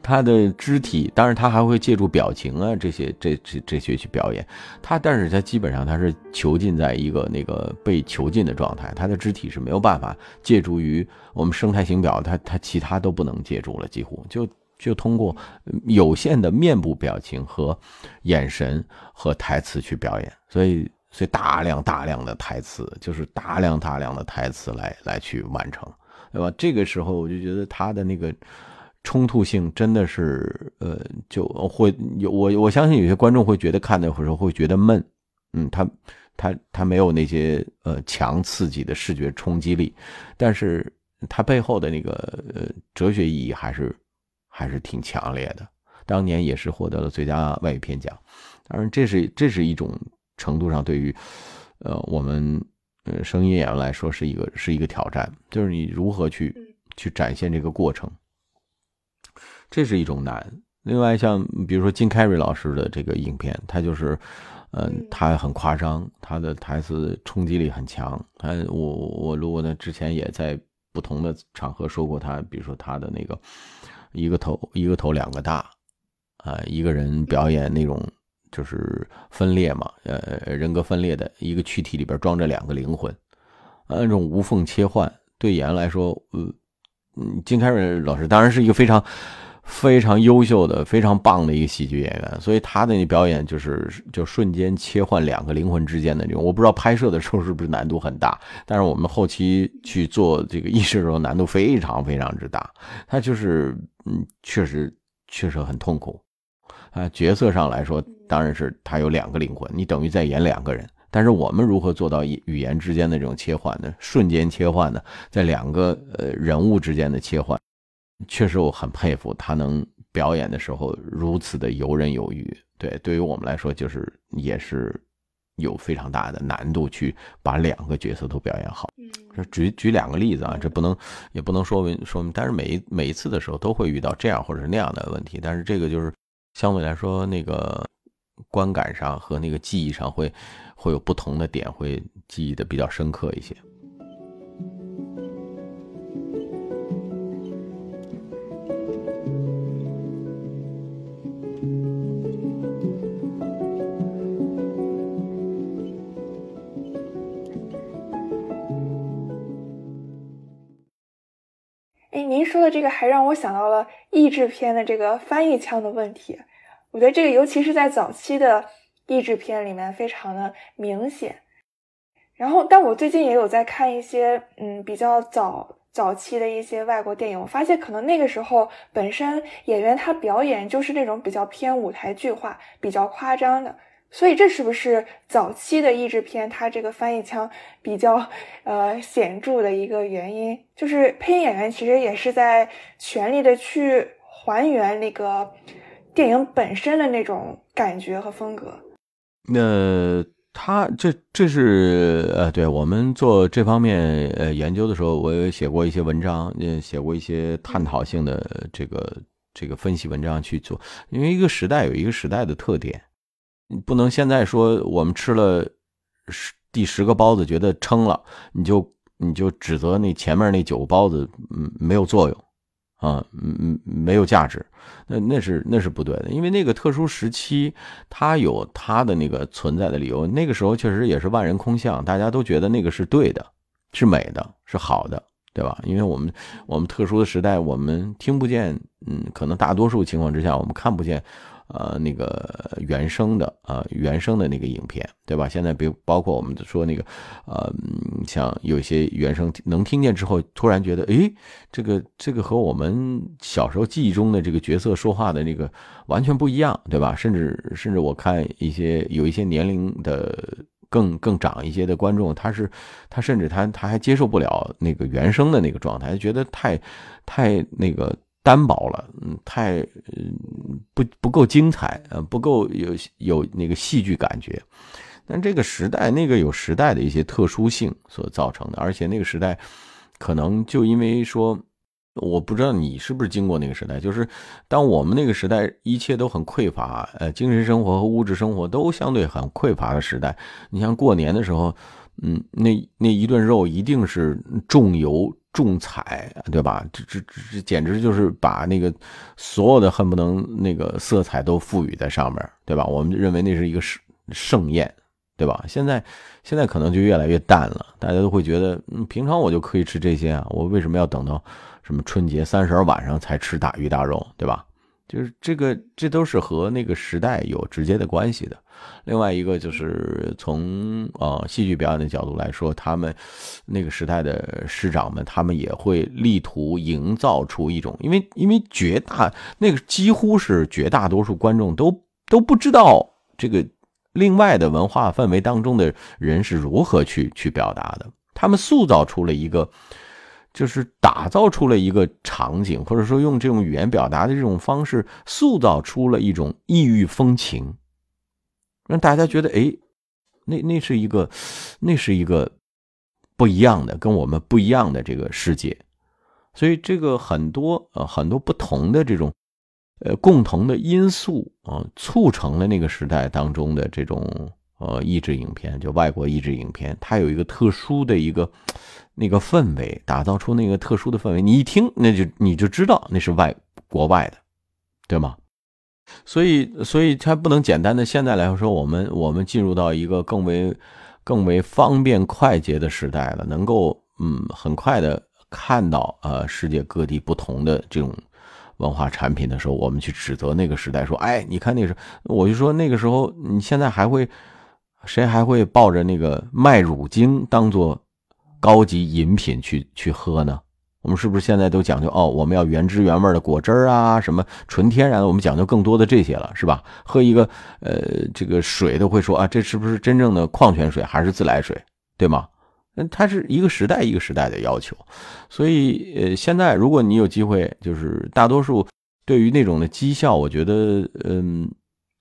他的肢体，当然他还会借助表情啊这些这这这些去表演。他，但是他基本上他是囚禁在一个那个被囚禁的状态，他的肢体是没有办法借助于我们生态型表，他他其他都不能借助了，几乎就就通过有限的面部表情和眼神和台词去表演。所以，所以大量大量的台词，就是大量大量的台词来来去完成，对吧？这个时候我就觉得他的那个。冲突性真的是，呃，就会有我我相信有些观众会觉得看的时候会觉得闷，嗯，他他他没有那些呃强刺激的视觉冲击力，但是他背后的那个呃哲学意义还是还是挺强烈的。当年也是获得了最佳外语片奖，当然这是这是一种程度上对于呃我们呃声音演员来说是一个是一个挑战，就是你如何去去展现这个过程。这是一种难。另外，像比如说金凯瑞老师的这个影片，他就是，嗯，他很夸张，他的台词冲击力很强。他我我如果呢之前也在不同的场合说过他，比如说他的那个一个头一个头两个大，啊，一个人表演那种就是分裂嘛，呃，人格分裂的一个躯体里边装着两个灵魂，啊，这种无缝切换，对演员来说，呃，金凯瑞老师当然是一个非常。非常优秀的、非常棒的一个喜剧演员，所以他的那表演就是就瞬间切换两个灵魂之间的这种。我不知道拍摄的时候是不是难度很大，但是我们后期去做这个意识的时候难度非常非常之大。他就是嗯，确实确实很痛苦啊。角色上来说，当然是他有两个灵魂，你等于在演两个人。但是我们如何做到语言之间的这种切换呢？瞬间切换呢？在两个呃人物之间的切换？确实，我很佩服他能表演的时候如此的游刃有余。对，对于我们来说，就是也是有非常大的难度去把两个角色都表演好。嗯，举举两个例子啊，这不能也不能说明说明，但是每一每一次的时候都会遇到这样或者是那样的问题。但是这个就是相对来说，那个观感上和那个记忆上会会有不同的点，会记忆的比较深刻一些。哎您说的这个还让我想到了译制片的这个翻译腔的问题，我觉得这个尤其是在早期的译制片里面非常的明显。然后，但我最近也有在看一些嗯比较早早期的一些外国电影，我发现可能那个时候本身演员他表演就是那种比较偏舞台剧化、比较夸张的。所以这是不是早期的译制片它这个翻译腔比较呃显著的一个原因？就是配音演员其实也是在全力的去还原那个电影本身的那种感觉和风格。那他这这是呃，对我们做这方面呃研究的时候，我也写过一些文章，也写过一些探讨性的这个这个分析文章去做，因为一个时代有一个时代的特点。你不能现在说我们吃了十第十个包子觉得撑了，你就你就指责那前面那九个包子嗯没有作用啊嗯嗯没有价值，那那是那是不对的，因为那个特殊时期它有它的那个存在的理由，那个时候确实也是万人空巷，大家都觉得那个是对的，是美的，是好的，对吧？因为我们我们特殊的时代，我们听不见，嗯，可能大多数情况之下我们看不见。呃那个原声的啊原声的那个影片，对吧？现在比如包括我们说那个呃像有些原声能听见之后，突然觉得诶，这个这个和我们小时候记忆中的这个角色说话的那个完全不一样，对吧？甚至甚至我看一些有一些年龄的。更更长一些的观众，他是他甚至他他还接受不了那个原声的那个状态，觉得太太那个单薄了，嗯，太不不够精彩，呃，不够有有那个戏剧感觉。但这个时代那个有时代的一些特殊性所造成的，而且那个时代可能就因为说。我不知道你是不是经过那个时代，就是当我们那个时代一切都很匮乏，呃，精神生活和物质生活都相对很匮乏的时代。你像过年的时候，嗯，那那一顿肉一定是重油重彩，对吧？这这这简直就是把那个所有的恨不能那个色彩都赋予在上面，对吧？我们认为那是一个盛盛宴，对吧？现在现在可能就越来越淡了，大家都会觉得，嗯，平常我就可以吃这些啊，我为什么要等到？什么春节三十晚上才吃大鱼大肉，对吧？就是这个，这都是和那个时代有直接的关系的。另外一个就是从呃戏剧表演的角度来说，他们那个时代的师长们，他们也会力图营造出一种，因为因为绝大那个几乎是绝大多数观众都都不知道这个另外的文化氛围当中的人是如何去去表达的，他们塑造出了一个。就是打造出了一个场景，或者说用这种语言表达的这种方式，塑造出了一种异域风情，让大家觉得，哎，那那是一个，那是一个不一样的，跟我们不一样的这个世界。所以，这个很多呃很多不同的这种呃共同的因素啊，促成了那个时代当中的这种呃译制影片，就外国译制影片，它有一个特殊的一个。那个氛围，打造出那个特殊的氛围，你一听，那就你就知道那是外国外的，对吗？所以，所以它不能简单的现在来说，我们我们进入到一个更为更为方便快捷的时代了，能够嗯很快的看到呃世界各地不同的这种文化产品的时候，我们去指责那个时代说，哎，你看那时候，我就说那个时候，你现在还会谁还会抱着那个麦乳精当做？高级饮品去去喝呢？我们是不是现在都讲究哦？我们要原汁原味的果汁啊，什么纯天然？我们讲究更多的这些了，是吧？喝一个呃这个水都会说啊，这是不是真正的矿泉水还是自来水，对吗？嗯，它是一个时代一个时代的要求，所以呃，现在如果你有机会，就是大多数对于那种的绩效，我觉得嗯。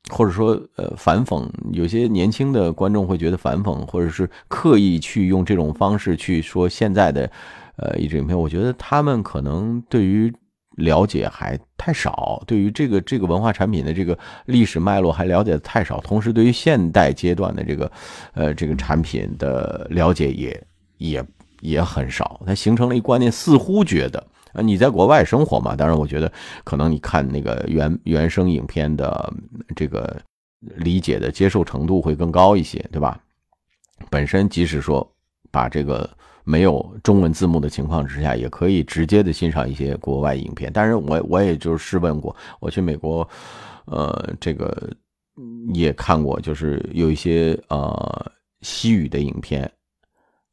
或者说，呃，反讽，有些年轻的观众会觉得反讽，或者是刻意去用这种方式去说现在的，呃，一支影片。我觉得他们可能对于了解还太少，对于这个这个文化产品的这个历史脉络还了解的太少，同时对于现代阶段的这个，呃，这个产品的了解也也也很少。它形成了一观念，似乎觉得。啊，你在国外生活嘛？当然，我觉得可能你看那个原原声影片的这个理解的接受程度会更高一些，对吧？本身即使说把这个没有中文字幕的情况之下，也可以直接的欣赏一些国外影片。但是我我也就是试问过，我去美国，呃，这个也看过，就是有一些呃西语的影片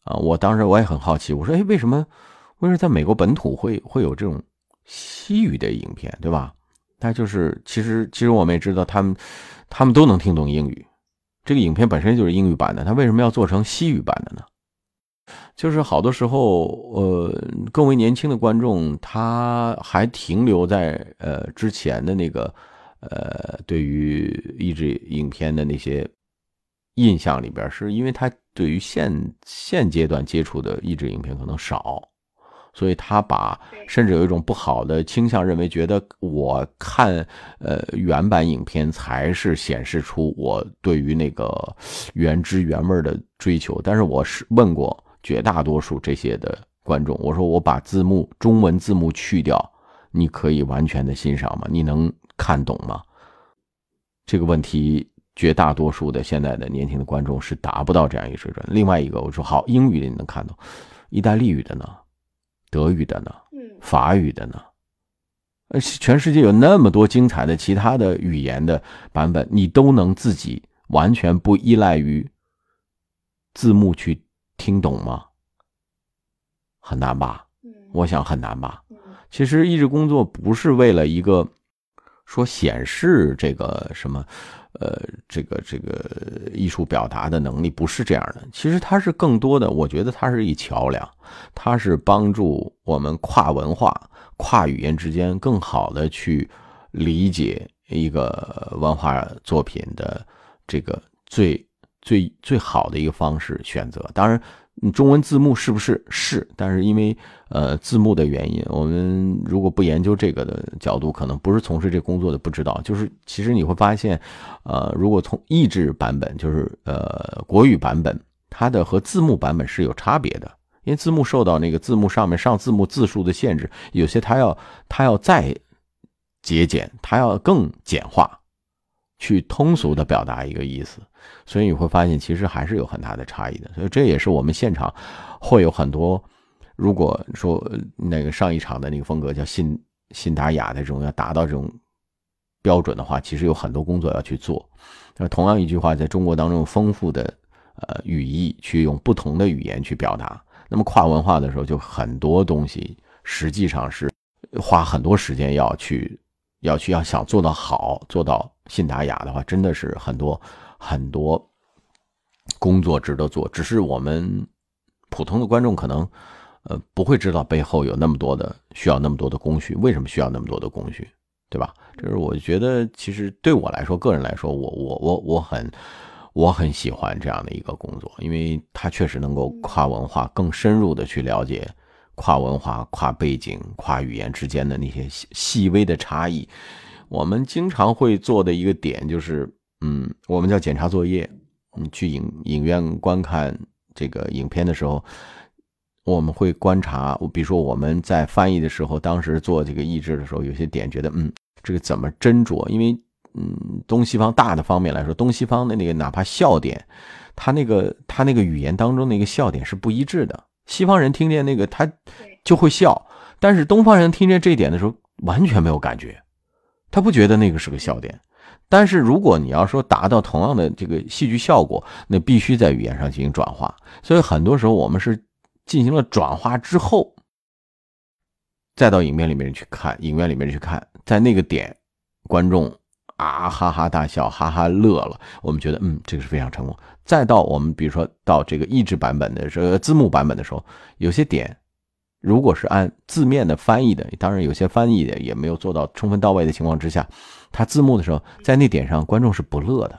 啊。我当时我也很好奇，我说，哎，为什么？为什么在美国本土会会有这种西语的影片，对吧？他就是其实其实我们也知道，他们他们都能听懂英语，这个影片本身就是英语版的，他为什么要做成西语版的呢？就是好多时候，呃，更为年轻的观众他还停留在呃之前的那个呃对于译制影片的那些印象里边，是因为他对于现现阶段接触的译制影片可能少。所以他把甚至有一种不好的倾向，认为觉得我看呃原版影片才是显示出我对于那个原汁原味的追求。但是我是问过绝大多数这些的观众，我说我把字幕中文字幕去掉，你可以完全的欣赏吗？你能看懂吗？这个问题绝大多数的现在的年轻的观众是达不到这样一个水准。另外一个我说好，英语的你能看懂，意大利语的呢？德语的呢？法语的呢？而且，全世界有那么多精彩的其他的语言的版本，你都能自己完全不依赖于字幕去听懂吗？很难吧？我想很难吧。其实一直工作不是为了一个说显示这个什么，呃，这个这个艺术表达的能力，不是这样的。其实它是更多的，我觉得它是一桥梁，它是帮助我们跨文化。跨语言之间更好的去理解一个文化作品的这个最最最好的一个方式选择。当然，中文字幕是不是是？但是因为呃字幕的原因，我们如果不研究这个的角度，可能不是从事这工作的不知道。就是其实你会发现，呃，如果从译制版本，就是呃国语版本，它的和字幕版本是有差别的。因为字幕受到那个字幕上面上字幕字数的限制，有些它要它要再节俭，它要更简化，去通俗的表达一个意思，所以你会发现其实还是有很大的差异的。所以这也是我们现场会有很多，如果说那个上一场的那个风格叫信信达雅的这种要达到这种标准的话，其实有很多工作要去做。那同样一句话，在中国当中丰富的呃语义，去用不同的语言去表达。那么跨文化的时候，就很多东西实际上是花很多时间要去要去要想做到好，做到信达雅的话，真的是很多很多工作值得做。只是我们普通的观众可能呃不会知道背后有那么多的需要那么多的工序，为什么需要那么多的工序，对吧？这是我觉得，其实对我来说，个人来说，我我我我很。我很喜欢这样的一个工作，因为它确实能够跨文化更深入的去了解跨文化、跨背景、跨语言之间的那些细细微的差异。我们经常会做的一个点就是，嗯，我们叫检查作业。嗯，去影影院观看这个影片的时候，我们会观察，比如说我们在翻译的时候，当时做这个译制的时候，有些点觉得，嗯，这个怎么斟酌？因为嗯，东西方大的方面来说，东西方的那个哪怕笑点，他那个他那个语言当中的一个笑点是不一致的。西方人听见那个他就会笑，但是东方人听见这一点的时候完全没有感觉，他不觉得那个是个笑点。但是如果你要说达到同样的这个戏剧效果，那必须在语言上进行转化。所以很多时候我们是进行了转化之后，再到影片里面去看，影院里面去看，在那个点，观众。啊，哈哈大笑，哈哈乐了。我们觉得，嗯，这个是非常成功。再到我们，比如说到这个译制版本的时候，字幕版本的时候，有些点，如果是按字面的翻译的，当然有些翻译的也没有做到充分到位的情况之下，他字幕的时候，在那点上，观众是不乐的，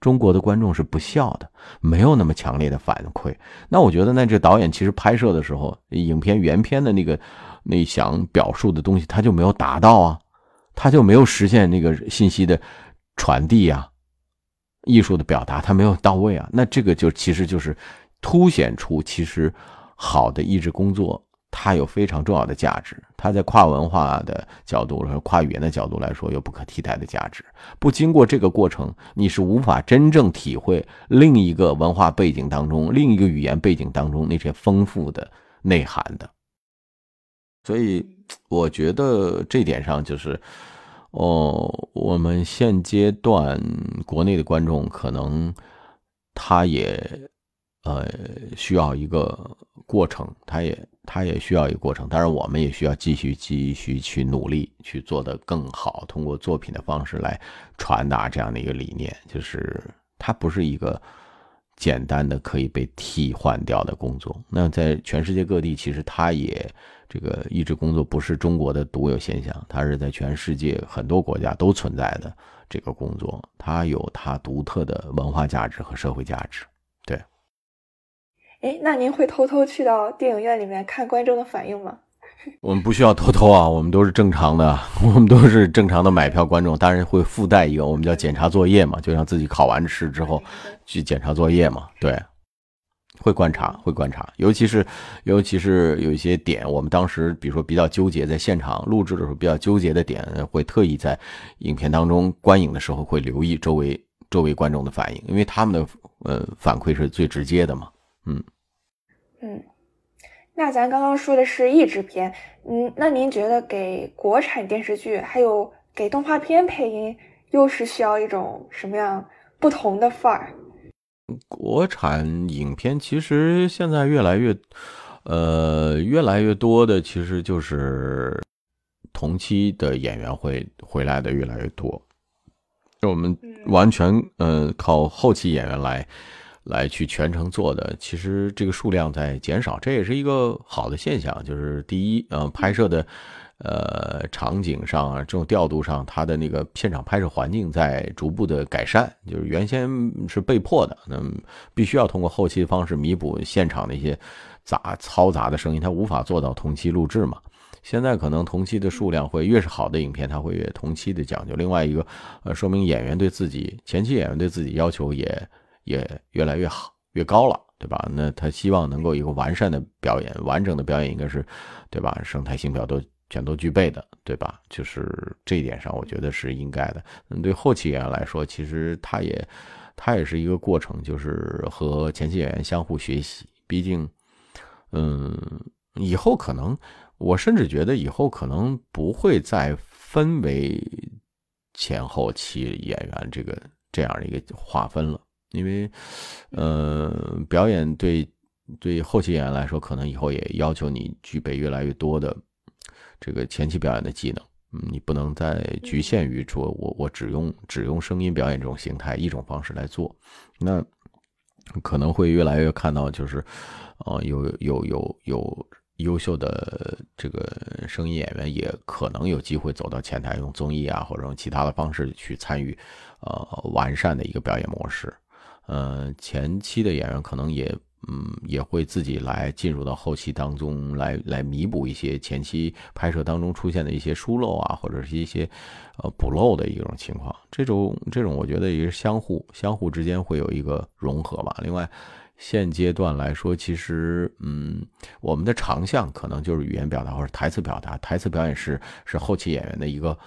中国的观众是不笑的，没有那么强烈的反馈。那我觉得，那这导演其实拍摄的时候，影片原片的那个那想表述的东西，他就没有达到啊。他就没有实现那个信息的传递啊，艺术的表达，它没有到位啊。那这个就其实就是凸显出，其实好的译制工作，它有非常重要的价值。它在跨文化的角度和跨语言的角度来说，有不可替代的价值。不经过这个过程，你是无法真正体会另一个文化背景当中、另一个语言背景当中那些丰富的内涵的。所以。我觉得这点上就是，哦，我们现阶段国内的观众可能他也呃需要一个过程，他也他也需要一个过程。当然，我们也需要继续继续去努力去做得更好，通过作品的方式来传达这样的一个理念，就是它不是一个简单的可以被替换掉的工作。那在全世界各地，其实它也。这个译制工作不是中国的独有现象，它是在全世界很多国家都存在的这个工作，它有它独特的文化价值和社会价值。对，哎，那您会偷偷去到电影院里面看观众的反应吗？我们不需要偷偷啊，我们都是正常的，我们都是正常的买票观众，当然会附带一个我们叫检查作业嘛，就像自己考完试之后去检查作业嘛，对。会观察，会观察，尤其是，尤其是有一些点，我们当时比如说比较纠结，在现场录制的时候比较纠结的点，会特意在影片当中观影的时候会留意周围周围观众的反应，因为他们的呃反馈是最直接的嘛。嗯嗯，那咱刚刚说的是译制片，嗯，那您觉得给国产电视剧还有给动画片配音，又是需要一种什么样不同的范儿？国产影片其实现在越来越，呃，越来越多的其实就是同期的演员会回来的越来越多，我们完全呃靠后期演员来。来去全程做的，其实这个数量在减少，这也是一个好的现象。就是第一，嗯，拍摄的，呃，场景上啊，这种调度上，它的那个现场拍摄环境在逐步的改善。就是原先是被迫的，那必须要通过后期的方式弥补现场的一些杂嘈杂的声音，它无法做到同期录制嘛。现在可能同期的数量会越是好的影片，它会越同期的讲究。另外一个，呃，说明演员对自己前期演员对自己要求也。也越来越好，越高了，对吧？那他希望能够一个完善的表演，完整的表演应该是，对吧？声台形表都全都具备的，对吧？就是这一点上，我觉得是应该的。嗯，对后期演员来说，其实他也，他也是一个过程，就是和前期演员相互学习。毕竟，嗯，以后可能，我甚至觉得以后可能不会再分为前后期演员这个这样的一个划分了。因为，呃，表演对对后期演员来说，可能以后也要求你具备越来越多的这个前期表演的技能。嗯，你不能再局限于说我我只用只用声音表演这种形态一种方式来做，那可能会越来越看到就是，呃，有有有有优秀的这个声音演员，也可能有机会走到前台，用综艺啊或者用其他的方式去参与，呃，完善的一个表演模式。呃，前期的演员可能也，嗯，也会自己来进入到后期当中来，来弥补一些前期拍摄当中出现的一些疏漏啊，或者是一些，呃，补漏的一种情况。这种这种，我觉得也是相互相互之间会有一个融合吧。另外，现阶段来说，其实，嗯，我们的长项可能就是语言表达或者台词表达，台词表演是是后期演员的一个。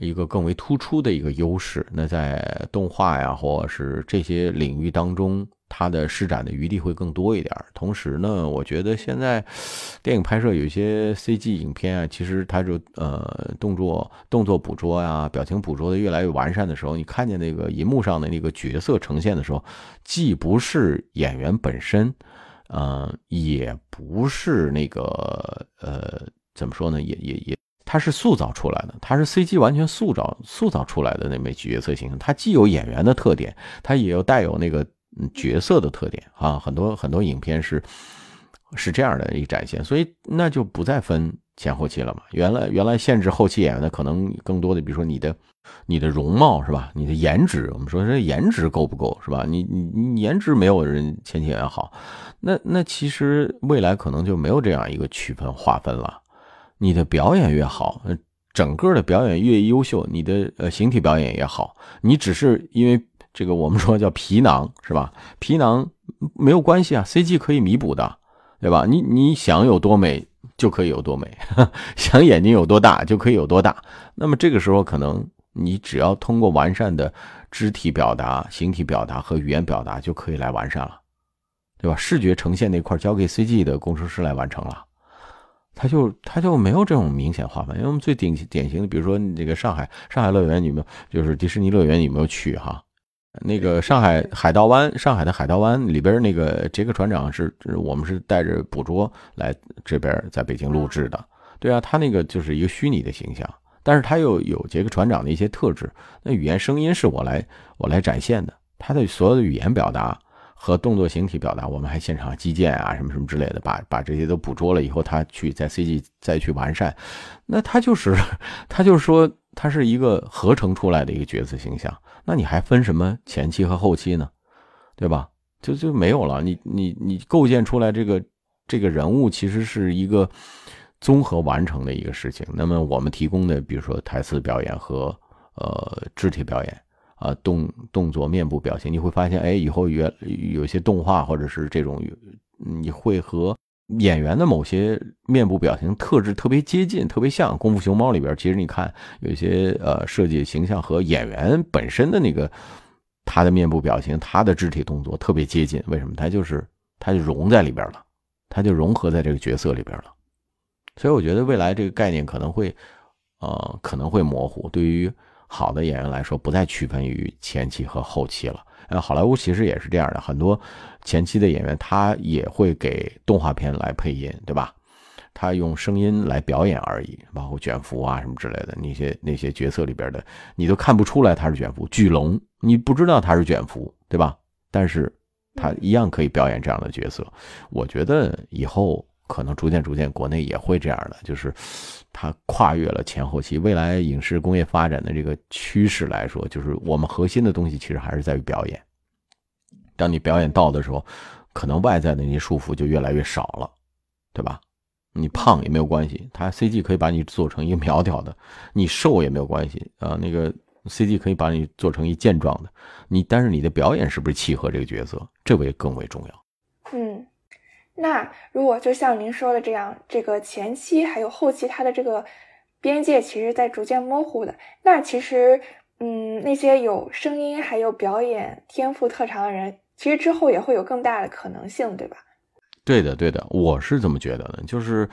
一个更为突出的一个优势，那在动画呀，或者是这些领域当中，它的施展的余地会更多一点。同时呢，我觉得现在电影拍摄有一些 CG 影片啊，其实它就呃动作动作捕捉呀、表情捕捉的越来越完善的时候，你看见那个银幕上的那个角色呈现的时候，既不是演员本身，嗯，也不是那个呃怎么说呢，也也也。它是塑造出来的，它是 CG 完全塑造塑造出来的那枚角色形象。它既有演员的特点，它也有带有那个角色的特点啊。很多很多影片是是这样的一展现，所以那就不再分前后期了嘛。原来原来限制后期演员的可能更多的，比如说你的你的容貌是吧？你的颜值，我们说这颜值够不够是吧？你你你颜值没有人前期演员好，那那其实未来可能就没有这样一个区分划分了。你的表演越好，整个的表演越优秀，你的呃形体表演也好，你只是因为这个我们说叫皮囊是吧？皮囊没有关系啊，CG 可以弥补的，对吧？你你想有多美就可以有多美，想眼睛有多大就可以有多大。那么这个时候可能你只要通过完善的肢体表达、形体表达和语言表达就可以来完善了，对吧？视觉呈现那块交给 CG 的工程师来完成了。他就他就没有这种明显划分，因为我们最典典型的，比如说你这个上海上海乐园，你们就是迪士尼乐园，有没有去哈？那个上海海盗湾，上海的海盗湾里边那个杰克船长是，我们是带着捕捉来这边在北京录制的。对啊，他那个就是一个虚拟的形象，但是他又有杰克船长的一些特质。那语言声音是我来我来展现的，他的所有的语言表达。和动作形体表达，我们还现场击剑啊，什么什么之类的，把把这些都捕捉了以后，他去在 CG 再去完善，那他就是，他就是说，他是一个合成出来的一个角色形象。那你还分什么前期和后期呢？对吧？就就没有了。你你你构建出来这个这个人物，其实是一个综合完成的一个事情。那么我们提供的，比如说台词表演和呃肢体表演。啊，动动作、面部表情，你会发现，哎，以后原有些动画或者是这种，你会和演员的某些面部表情特质特别接近，特别像《功夫熊猫》里边。其实你看，有些呃设计形象和演员本身的那个他的面部表情、他的肢体动作特别接近。为什么？他就是他就融在里边了，他就融合在这个角色里边了。所以我觉得未来这个概念可能会，呃，可能会模糊。对于好的演员来说，不再区分于前期和后期了。呃，好莱坞其实也是这样的，很多前期的演员他也会给动画片来配音，对吧？他用声音来表演而已，包括卷福啊什么之类的那些那些角色里边的，你都看不出来他是卷福。巨龙，你不知道他是卷福，对吧？但是他一样可以表演这样的角色。我觉得以后可能逐渐逐渐，国内也会这样的，就是他跨越了前后期。未来影视工业发展的这个趋势来说，就是我们核心的东西其实还是在于表演。当你表演到的时候，可能外在的那些束缚就越来越少了，对吧？你胖也没有关系，它 CG 可以把你做成一个苗条的；你瘦也没有关系啊，那个 CG 可以把你做成一健壮的。你但是你的表演是不是契合这个角色，这为更为重要。那如果就像您说的这样，这个前期还有后期，它的这个边界其实在逐渐模糊的。那其实，嗯，那些有声音还有表演天赋特长的人，其实之后也会有更大的可能性，对吧？对的，对的，我是这么觉得的。就是，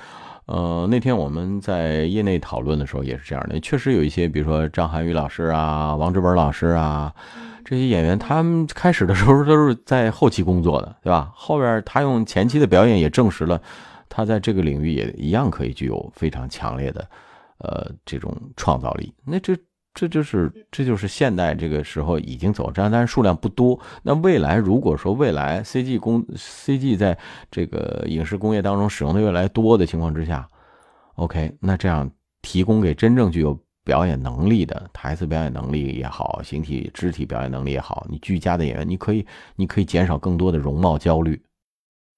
呃，那天我们在业内讨论的时候也是这样的。确实有一些，比如说张涵予老师啊、王志文老师啊，这些演员，他们开始的时候都是在后期工作的，对吧？后边他用前期的表演也证实了，他在这个领域也一样可以具有非常强烈的，呃，这种创造力。那这。这就是这就是现代这个时候已经走这样，但是数量不多。那未来如果说未来 CG 工 CG 在这个影视工业当中使用的越来越多的情况之下，OK，那这样提供给真正具有表演能力的台词表演能力也好，形体肢体表演能力也好，你居家的演员，你可以你可以减少更多的容貌焦虑。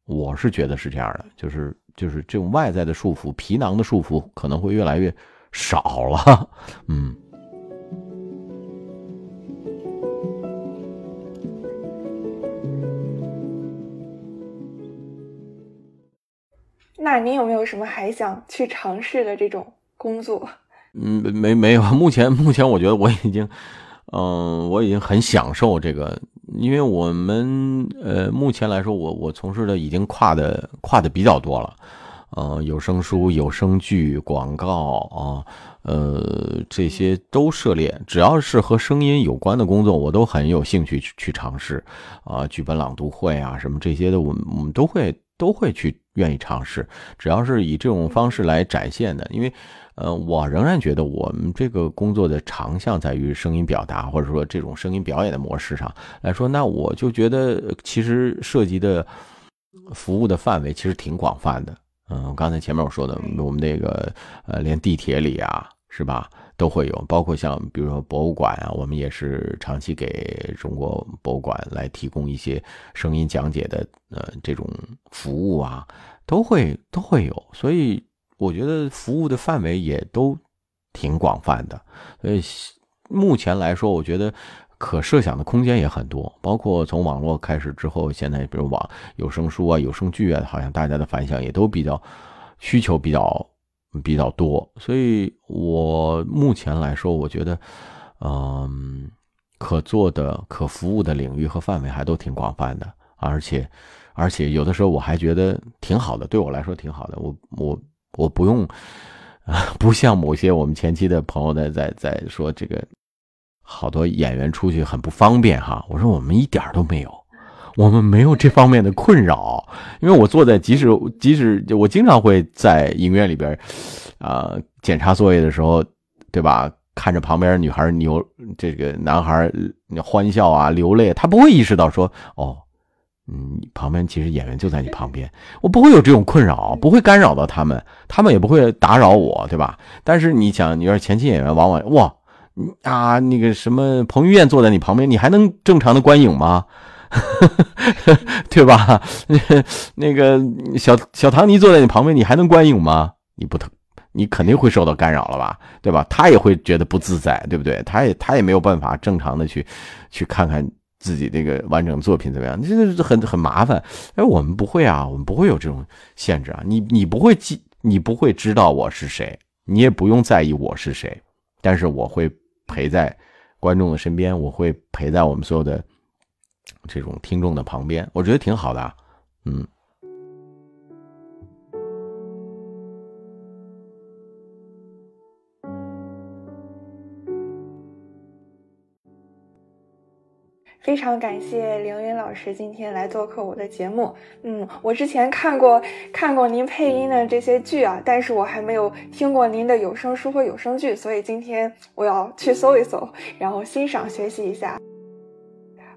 我是觉得是这样的，就是就是这种外在的束缚、皮囊的束缚可能会越来越少了。嗯。那你有没有什么还想去尝试的这种工作？嗯，没没有。目 前目前，我觉得我已经，嗯，我已经很享受这个，因为我们呃，目前来说，我我从事的已经跨的跨的比较多了，呃，有声书、有声剧、广告啊，呃，这些都涉猎。只要是和声音有关的工作，我都很有兴趣去去尝试啊，剧本朗读会啊，什么这些的，我们我们都会都会去。愿意尝试，只要是以这种方式来展现的，因为，呃，我仍然觉得我们这个工作的长项在于声音表达，或者说这种声音表演的模式上来说，那我就觉得其实涉及的服务的范围其实挺广泛的。嗯，刚才前面我说的，我们那个呃，连地铁里啊，是吧？都会有，包括像比如说博物馆啊，我们也是长期给中国博物馆来提供一些声音讲解的呃这种服务啊，都会都会有，所以我觉得服务的范围也都挺广泛的。所以目前来说，我觉得可设想的空间也很多，包括从网络开始之后，现在比如网有声书啊、有声剧啊，好像大家的反响也都比较需求比较。比较多，所以我目前来说，我觉得，嗯，可做的、可服务的领域和范围还都挺广泛的，而且，而且有的时候我还觉得挺好的，对我来说挺好的。我我我不用，不像某些我们前期的朋友在在在说这个，好多演员出去很不方便哈。我说我们一点都没有。我们没有这方面的困扰，因为我坐在即使即使我经常会在影院里边，啊，检查作业的时候，对吧？看着旁边女孩牛，这个男孩欢笑啊，流泪，他不会意识到说，哦，嗯，旁边其实演员就在你旁边，我不会有这种困扰，不会干扰到他们，他们也不会打扰我，对吧？但是你想，你要是前期演员，往往哇，啊，那个什么彭于晏坐在你旁边，你还能正常的观影吗？对吧？那个小小唐尼坐在你旁边，你还能观影吗？你不疼，你肯定会受到干扰了吧？对吧？他也会觉得不自在，对不对？他也他也没有办法正常的去去看看自己这个完整作品怎么样？这个很很麻烦。哎，我们不会啊，我们不会有这种限制啊。你你不会记，你不会知道我是谁，你也不用在意我是谁，但是我会陪在观众的身边，我会陪在我们所有的。这种听众的旁边，我觉得挺好的。嗯。非常感谢凌云老师今天来做客我的节目。嗯，我之前看过看过您配音的这些剧啊，但是我还没有听过您的有声书或有声剧，所以今天我要去搜一搜，然后欣赏学习一下。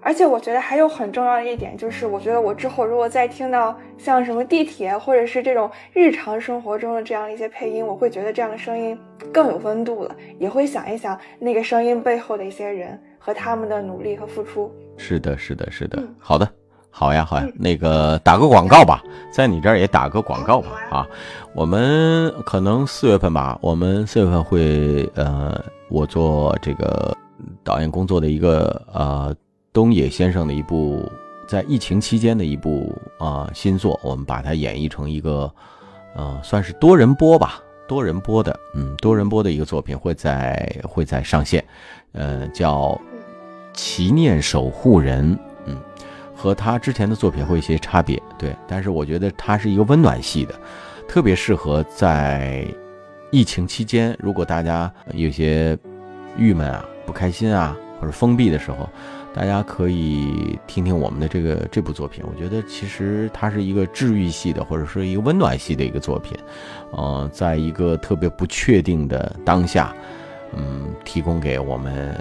而且我觉得还有很重要的一点，就是我觉得我之后如果再听到像什么地铁或者是这种日常生活中的这样的一些配音，我会觉得这样的声音更有温度了，也会想一想那个声音背后的一些人和他们的努力和付出。是的，是的，是的。好的，好呀，好呀。那个打个广告吧，在你这儿也打个广告吧。啊，我们可能四月份吧，我们四月份会呃，我做这个导演工作的一个呃。东野先生的一部在疫情期间的一部啊新作，我们把它演绎成一个，呃，算是多人播吧，多人播的，嗯，多人播的一个作品会在会在上线，呃，叫《祈念守护人》，嗯，和他之前的作品会有些差别，对，但是我觉得它是一个温暖系的，特别适合在疫情期间，如果大家有些郁闷啊、不开心啊或者封闭的时候。大家可以听听我们的这个这部作品，我觉得其实它是一个治愈系的，或者说一个温暖系的一个作品，呃，在一个特别不确定的当下，嗯，提供给我们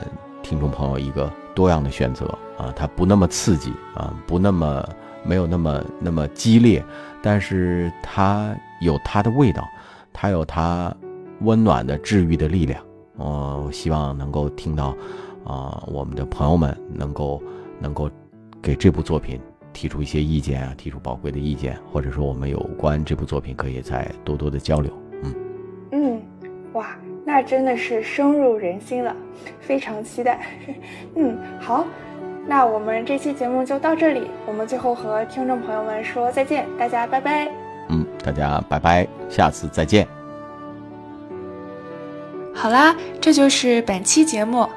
听众朋友一个多样的选择。啊，它不那么刺激啊，不那么没有那么那么激烈，但是它有它的味道，它有它温暖的治愈的力量，我希望能够听到。啊，我们的朋友们能够能够给这部作品提出一些意见啊，提出宝贵的意见，或者说我们有关这部作品可以再多多的交流。嗯嗯，哇，那真的是深入人心了，非常期待。嗯，好，那我们这期节目就到这里，我们最后和听众朋友们说再见，大家拜拜。嗯，大家拜拜，下次再见。好啦，这就是本期节目。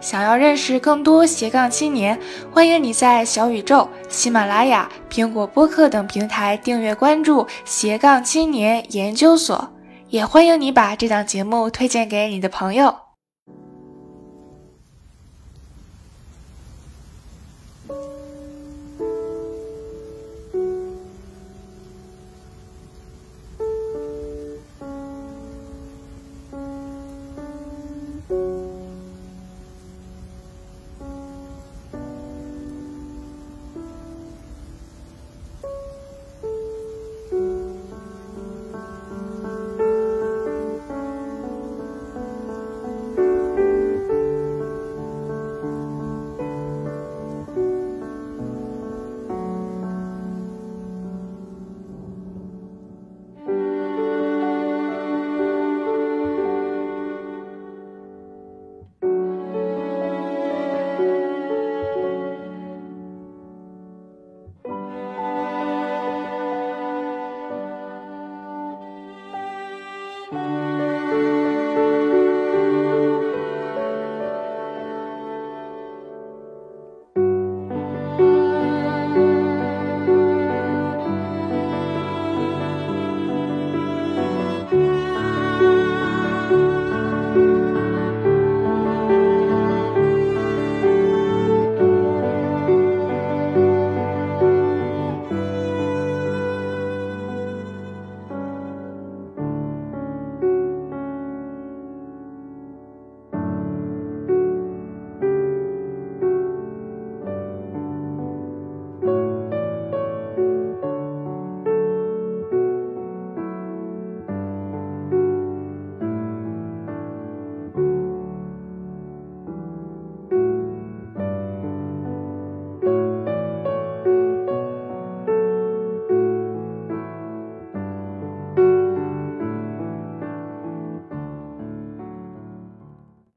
想要认识更多斜杠青年，欢迎你在小宇宙、喜马拉雅、苹果播客等平台订阅关注斜杠青年研究所，也欢迎你把这档节目推荐给你的朋友。